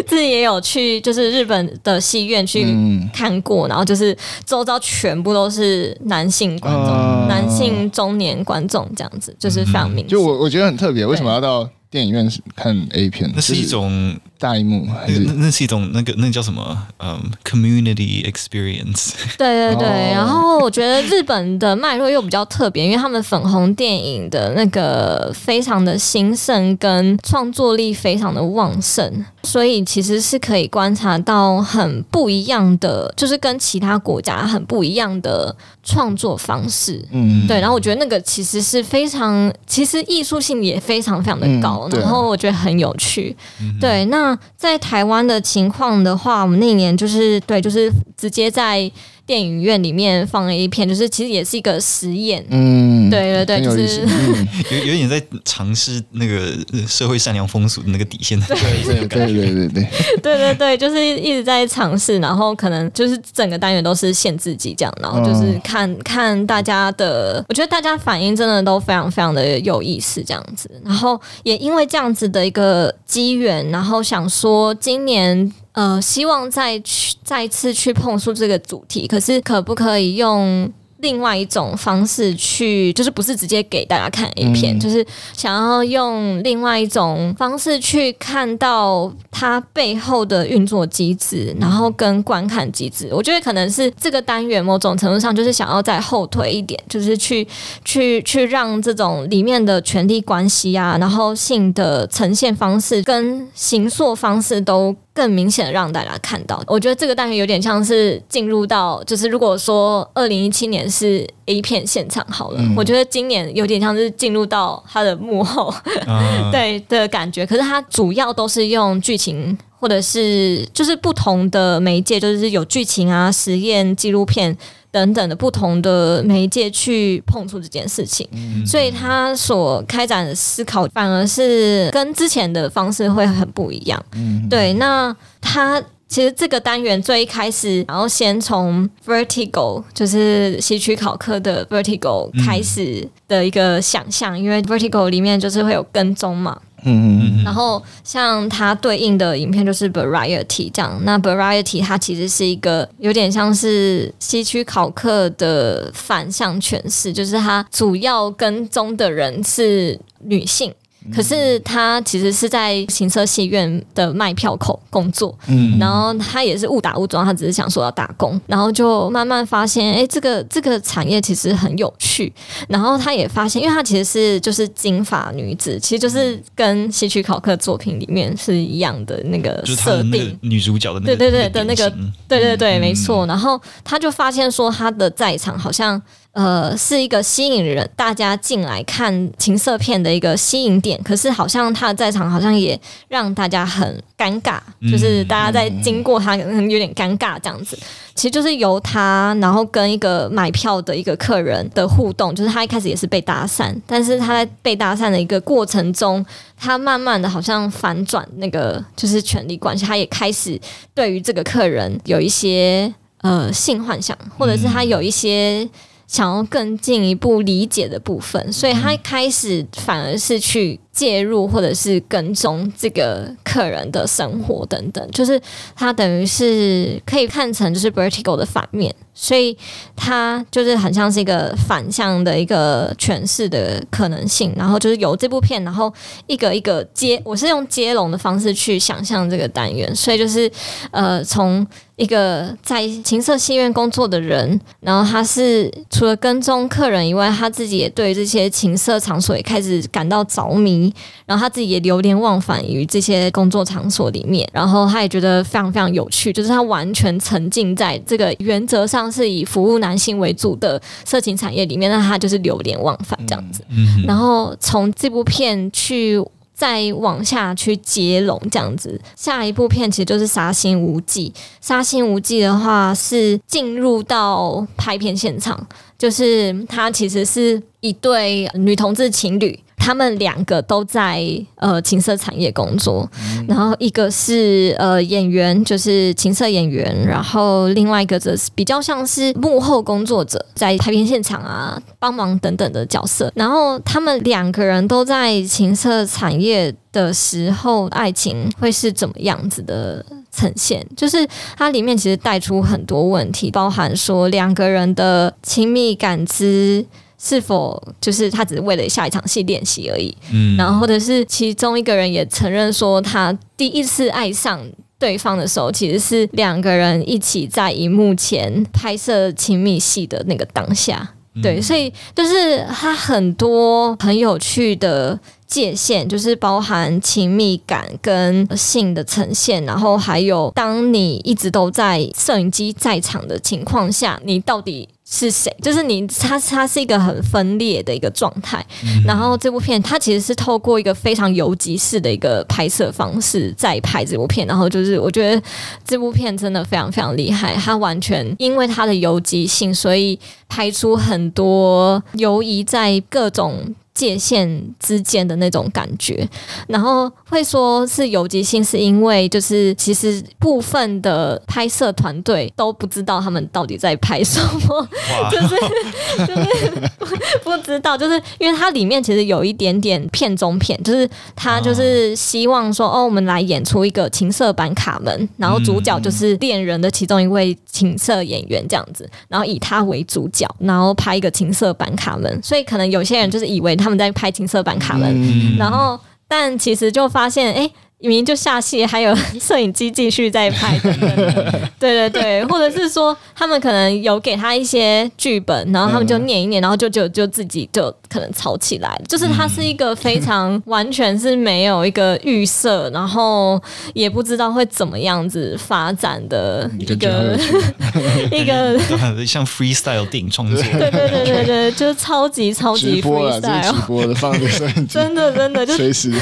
自己也有去，就是日本的戏院去看过，嗯、然后就是周遭全部都是男性观众，呃、男性中年观众这样子，就是非常明显。
就我我觉得很特别，为什么要到？电影院看 A 片，
那是一种
大荧幕还是？
那那是一种那个那叫什么？嗯、um,，community experience。
对对对，哦、然后我觉得日本的脉络又比较特别，因为他们粉红电影的那个非常的兴盛，跟创作力非常的旺盛，所以其实是可以观察到很不一样的，就是跟其他国家很不一样的创作方式。嗯，对。然后我觉得那个其实是非常，其实艺术性也非常非常的高。嗯然后我觉得很有趣，嗯、对。那在台湾的情况的话，我们那年就是对，就是直接在。电影院里面放了一片，就是其实也是一个实验。嗯，对对对，就是 有
有点在尝试那个社会善良风俗的那个底线。对
对对，
对对对，就是一直在尝试，然后可能就是整个单元都是限制级这样。然后就是看看大家的，我觉得大家反应真的都非常非常的有意思这样子。然后也因为这样子的一个机缘，然后想说今年。呃，希望再去再次去碰触这个主题，可是可不可以用另外一种方式去，就是不是直接给大家看 A 片，嗯、就是想要用另外一种方式去看到它背后的运作机制，然后跟观看机制。我觉得可能是这个单元某种程度上就是想要再后退一点，就是去去去让这种里面的权力关系啊，然后性的呈现方式跟形塑方式都。更明显的让大家看到，我觉得这个单元有点像是进入到，就是如果说二零一七年是 A 片现场好了，嗯、我觉得今年有点像是进入到它的幕后，啊、对的感觉。可是它主要都是用剧情，或者是就是不同的媒介，就是有剧情啊、实验、纪录片。等等的不同的媒介去碰触这件事情，嗯、所以他所开展的思考反而是跟之前的方式会很不一样。嗯、对，那他其实这个单元最一开始，然后先从 Vertigo，就是西区考科的 Vertigo 开始的一个想象，嗯、因为 Vertigo 里面就是会有跟踪嘛。嗯嗯嗯，然后像它对应的影片就是 Variety 这样，那 Variety 它其实是一个有点像是西区考克的反向诠释，就是它主要跟踪的人是女性。可是他其实是在行车戏院的卖票口工作，嗯，然后他也是误打误撞，他只是想说要打工，然后就慢慢发现，哎，这个这个产业其实很有趣。然后他也发现，因为他其实是就是金发女子，其实就是跟希区考克作品里面是一样的那个设定，
女主角的那
个对对对的那个对对对，没错。然后他就发现说，他的在场好像。呃，是一个吸引人大家进来看情色片的一个吸引点，可是好像他的在场好像也让大家很尴尬，就是大家在经过他可能有点尴尬这样子。其实就是由他，然后跟一个买票的一个客人的互动，就是他一开始也是被搭讪，但是他在被搭讪的一个过程中，他慢慢的好像反转那个就是权力关系，他也开始对于这个客人有一些呃性幻想，或者是他有一些。想要更进一步理解的部分，所以他开始反而是去介入或者是跟踪这个客人的生活等等，就是他等于是可以看成就是 Vertigo 的反面，所以他就是很像是一个反向的一个诠释的可能性。然后就是有这部片，然后一个一个接，我是用接龙的方式去想象这个单元，所以就是呃从。一个在情色戏院工作的人，然后他是除了跟踪客人以外，他自己也对这些情色场所也开始感到着迷，然后他自己也流连忘返于这些工作场所里面，然后他也觉得非常非常有趣，就是他完全沉浸在这个原则上是以服务男性为主的色情产业里面，那他就是流连忘返这样子，然后从这部片去。再往下去接龙这样子，下一部片其实就是《杀心无忌》。《杀心无忌》的话是进入到拍片现场，就是他其实是一对女同志情侣。他们两个都在呃情色产业工作，然后一个是呃演员，就是情色演员，然后另外一个则是比较像是幕后工作者，在拍片现场啊帮忙等等的角色。然后他们两个人都在情色产业的时候，爱情会是怎么样子的呈现？就是它里面其实带出很多问题，包含说两个人的亲密感知。是否就是他只是为了下一场戏练习而已？嗯，然后或者是其中一个人也承认说，他第一次爱上对方的时候，其实是两个人一起在荧幕前拍摄亲密戏的那个当下。对，所以就是他很多很有趣的界限，就是包含亲密感跟性的呈现，然后还有当你一直都在摄影机在场的情况下，你到底。是谁？就是你，他他是一个很分裂的一个状态。嗯、然后这部片，它其实是透过一个非常游击式的一个拍摄方式在拍这部片。然后就是，我觉得这部片真的非常非常厉害。它完全因为它的游击性，所以拍出很多游移在各种。界限之间的那种感觉，然后会说是游击性，是因为就是其实部分的拍摄团队都不知道他们到底在拍什么，就是就是 不知道，就是因为它里面其实有一点点片中片，就是他就是希望说哦，我们来演出一个情色版卡门，然后主角就是恋人的其中一位情色演员这样子，然后以他为主角，然后拍一个情色版卡门，所以可能有些人就是以为他。他们在拍金色版卡门，嗯、然后但其实就发现，哎。明明就下戏，还有 摄影机继续在拍。等等的，对对对，或者是说他们可能有给他一些剧本，然后他们就念一念，然后就就就自己就可能吵起来，就是他是一个非常完全是没有一个预设，然后也不知道会怎么样子发展的一个 一个
像 freestyle 电影创作，
对对对对对，就是超级超级 freestyle，
直播的放的
真的真的就
随时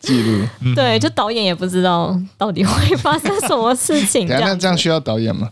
记录，
对就。导演也不知道到底会发生什么事情。
那这样需要导演吗？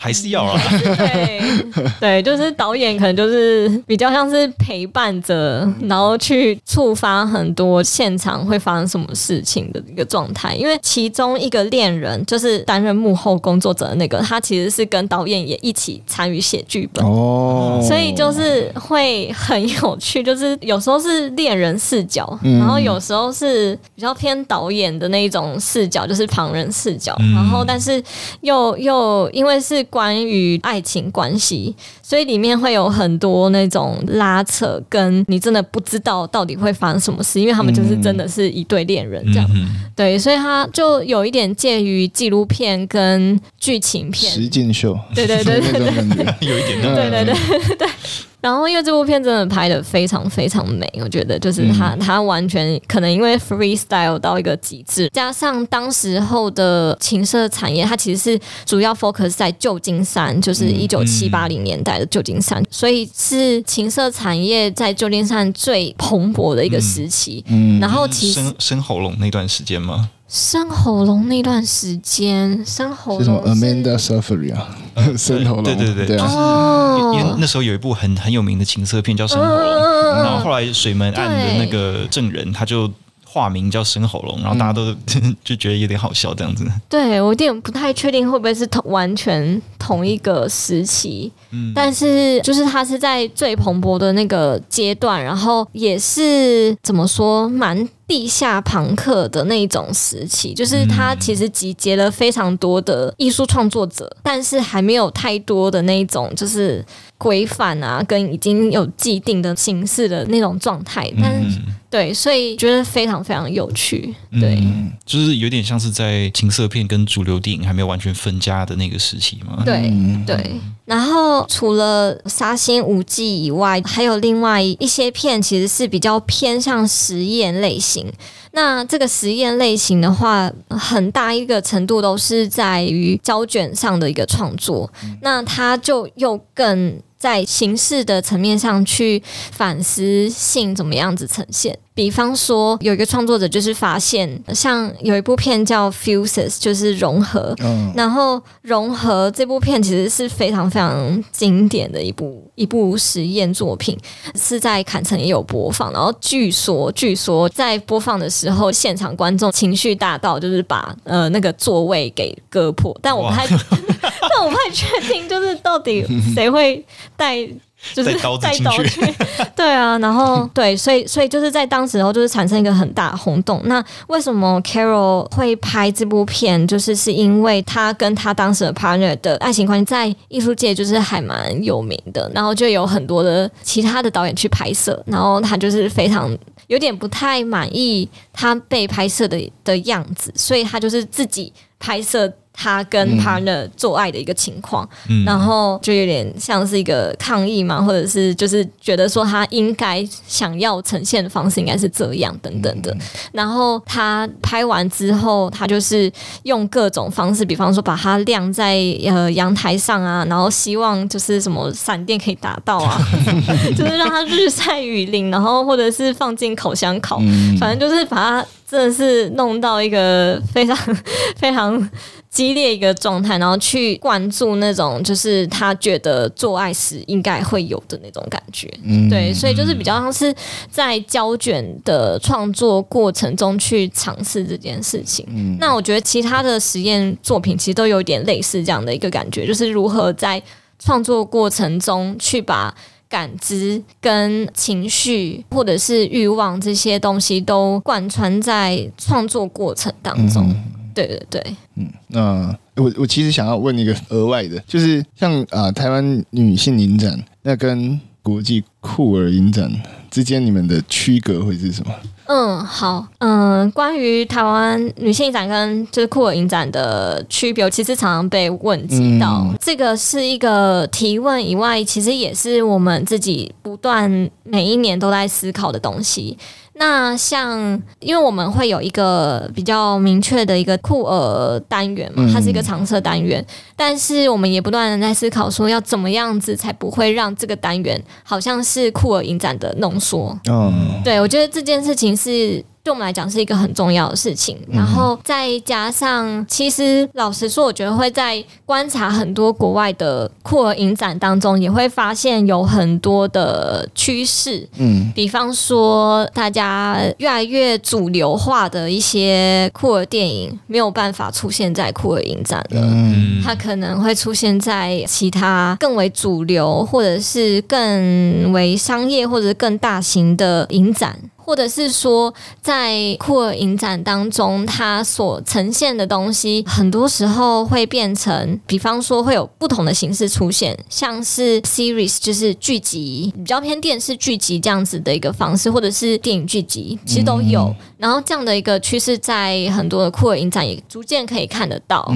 还是要啊？
对 对，就是导演可能就是比较像是陪伴着，然后去触发很多现场会发生什么事情的一个状态。因为其中一个恋人就是担任幕后工作者的那个，他其实是跟导演也一起参与写剧本哦，所以就是会很有趣。就是有时候是恋人视角，然后有时候是比较偏导演的那一种视角，就是旁人视角。然后但是又又因为是。关于爱情关系，所以里面会有很多那种拉扯，跟你真的不知道到底会发生什么事，因为他们就是真的是一对恋人这样。嗯、对，所以他就有一点介于纪录片跟剧情片，
实境秀，
对对对对对，
有一点，
对对对对。然后，因为这部片真的拍的非常非常美，我觉得就是它它完全可能因为 freestyle 到一个极致，加上当时候的情色产业，它其实是主要 focus 在旧金山，就是一九七八零年代的旧金山，所以是情色产业在旧金山最蓬勃的一个时期。嗯，然后其实
生生喉咙那段时间吗？
生喉咙那段时间，生喉咙是
Amanda Seyfried 啊，生喉咙，
对对对，对
哦，
因为那时候有一部很很有名的情色片叫《生喉咙》，嗯，然后后来水门案的那个证人他就化名叫生喉咙，然后大家都 就觉得有点好笑这样子。
对，我有点不太确定会不会是同完全同一个时期，嗯，但是就是他是在最蓬勃的那个阶段，然后也是怎么说蛮。地下朋克的那种时期，就是他其实集结了非常多的艺术创作者，但是还没有太多的那种就是规范啊，跟已经有既定的形式的那种状态。但是对，所以觉得非常非常有趣。对，
嗯，就是有点像是在情色片跟主流电影还没有完全分家的那个时期嘛。
对对。然后除了《杀心无忌》以外，还有另外一些片，其实是比较偏向实验类型。那这个实验类型的话，很大一个程度都是在于胶卷上的一个创作。那它就又更在形式的层面上去反思性怎么样子呈现。比方说，有一个创作者就是发现，像有一部片叫《Fuses》，就是融合。嗯，然后融合这部片其实是非常非常经典的一部一部实验作品，是在坎城也有播放。然后据说，据说在播放的时候，现场观众情绪大到就是把呃那个座位给割破。但我不太，但我不太确定，就是到底谁会带。就是带刀去，对啊，然后 对，所以所以就是在当时候就是产生一个很大轰动。那为什么 Carol 会拍这部片？就是是因为他跟他当时的 partner 的爱情关系在艺术界就是还蛮有名的，然后就有很多的其他的导演去拍摄，然后他就是非常有点不太满意他被拍摄的的样子，所以他就是自己拍摄。他跟 partner 做爱的一个情况，嗯、然后就有点像是一个抗议嘛，或者是就是觉得说他应该想要呈现的方式应该是这样等等的。然后他拍完之后，他就是用各种方式，比方说把它晾在呃阳台上啊，然后希望就是什么闪电可以打到啊，就是让它日晒雨淋，然后或者是放进烤箱烤，反正就是把它真的是弄到一个非常 非常。激烈一个状态，然后去灌注那种就是他觉得做爱时应该会有的那种感觉，嗯、对，所以就是比较像是在胶卷的创作过程中去尝试这件事情。嗯、那我觉得其他的实验作品其实都有点类似这样的一个感觉，就是如何在创作过程中去把感知跟情绪或者是欲望这些东西都贯穿在创作过程当中。嗯对对对，嗯，
那我我其实想要问一个额外的，就是像啊、呃、台湾女性影展，那跟国际酷儿影展之间，你们的区隔会是什么？
嗯，好，嗯，关于台湾女性影展跟就是酷儿影展的区别，其实常常被问及到，嗯、这个是一个提问以外，其实也是我们自己不断每一年都在思考的东西。那像，因为我们会有一个比较明确的一个库尔单元嘛，它是一个常设单元，但是我们也不断的在思考说，要怎么样子才不会让这个单元好像是库尔影展的浓缩。嗯，对，我觉得这件事情是。对我们来讲是一个很重要的事情，然后再加上，其实老实说，我觉得会在观察很多国外的酷儿影展当中，也会发现有很多的趋势。嗯，比方说，大家越来越主流化的一些酷儿电影没有办法出现在酷儿影展了，嗯，它可能会出现在其他更为主流，或者是更为商业，或者是更大型的影展。或者是说，在酷儿影展当中，它所呈现的东西，很多时候会变成，比方说会有不同的形式出现，像是 series 就是剧集，比较偏电视剧集这样子的一个方式，或者是电影剧集，其实都有。然后这样的一个趋势，在很多的酷儿影展也逐渐可以看得到。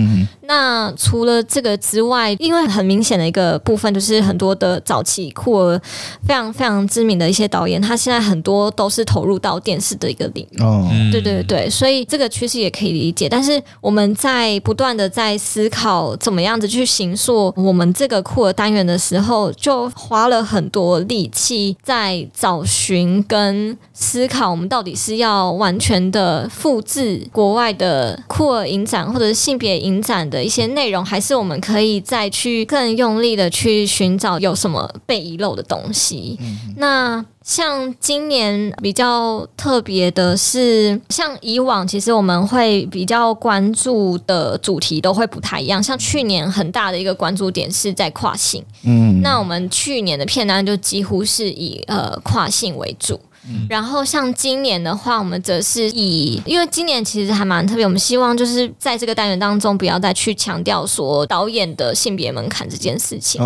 那除了这个之外，因为很明显的一个部分，就是很多的早期酷儿非常非常知名的一些导演，他现在很多都是投。投入到电视的一个领域，哦，对对对，所以这个趋势也可以理解。但是我们在不断的在思考怎么样子去形塑我们这个库尔单元的时候，就花了很多力气在找寻跟思考，我们到底是要完全的复制国外的库尔影展或者是性别影展的一些内容，还是我们可以再去更用力的去寻找有什么被遗漏的东西？嗯、那。像今年比较特别的是，像以往其实我们会比较关注的主题都会不太一样。像去年很大的一个关注点是在跨性，嗯，那我们去年的片单就几乎是以呃跨性为主。然后像今年的话，我们则是以，因为今年其实还蛮特别，我们希望就是在这个单元当中不要再去强调说导演的性别门槛这件事情，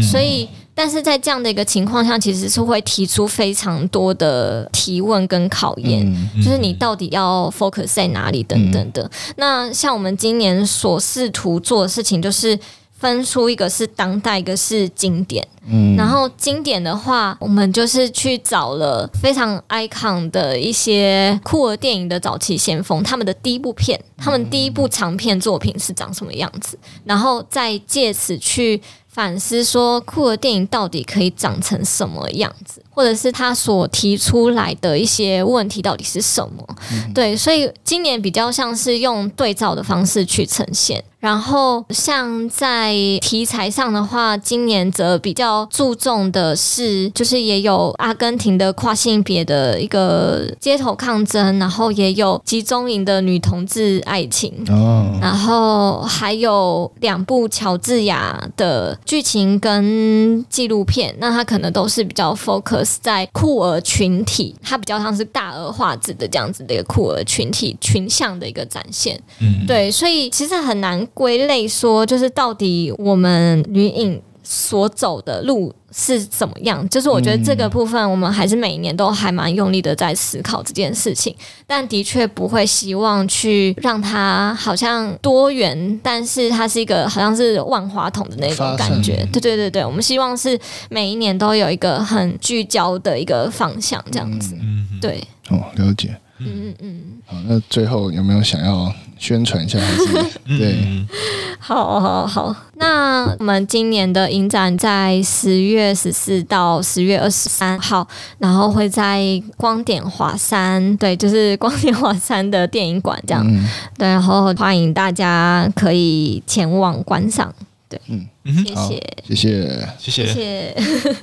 所以。但是在这样的一个情况下，其实是会提出非常多的提问跟考验，嗯嗯、就是你到底要 focus 在哪里等等的。嗯、那像我们今年所试图做的事情，就是分出一个是当代，一个是经典。嗯，然后经典的话，我们就是去找了非常 icon 的一些酷儿电影的早期先锋，他们的第一部片，他们第一部长片作品是长什么样子，然后再借此去。反思说酷儿电影到底可以长成什么样子，或者是他所提出来的一些问题到底是什么？嗯、对，所以今年比较像是用对照的方式去呈现。然后，像在题材上的话，今年则比较注重的是，就是也有阿根廷的跨性别的一个街头抗争，然后也有集中营的女同志爱情，哦，然后还有两部乔治亚的剧情跟纪录片，那它可能都是比较 focus 在酷儿群体，它比较像是大而化之的这样子的一个酷儿群体群像的一个展现，嗯，对，所以其实很难。归类说，就是到底我们女影所走的路是怎么样？就是我觉得这个部分，我们还是每一年都还蛮用力的在思考这件事情。但的确不会希望去让它好像多元，但是它是一个好像是万花筒的那种感觉。对对对对，我们希望是每一年都有一个很聚焦的一个方向，这样子。嗯对，
哦，了解。嗯嗯嗯，好，那最后有没有想要宣传一下？还是？对，
好好好，那我们今年的影展在十月十四到十月二十三号，然后会在光点华山，对，就是光点华山的电影馆这样，嗯、对，然后欢迎大家可以前往观赏，对，嗯，谢谢，
谢谢，
谢谢。谢 谢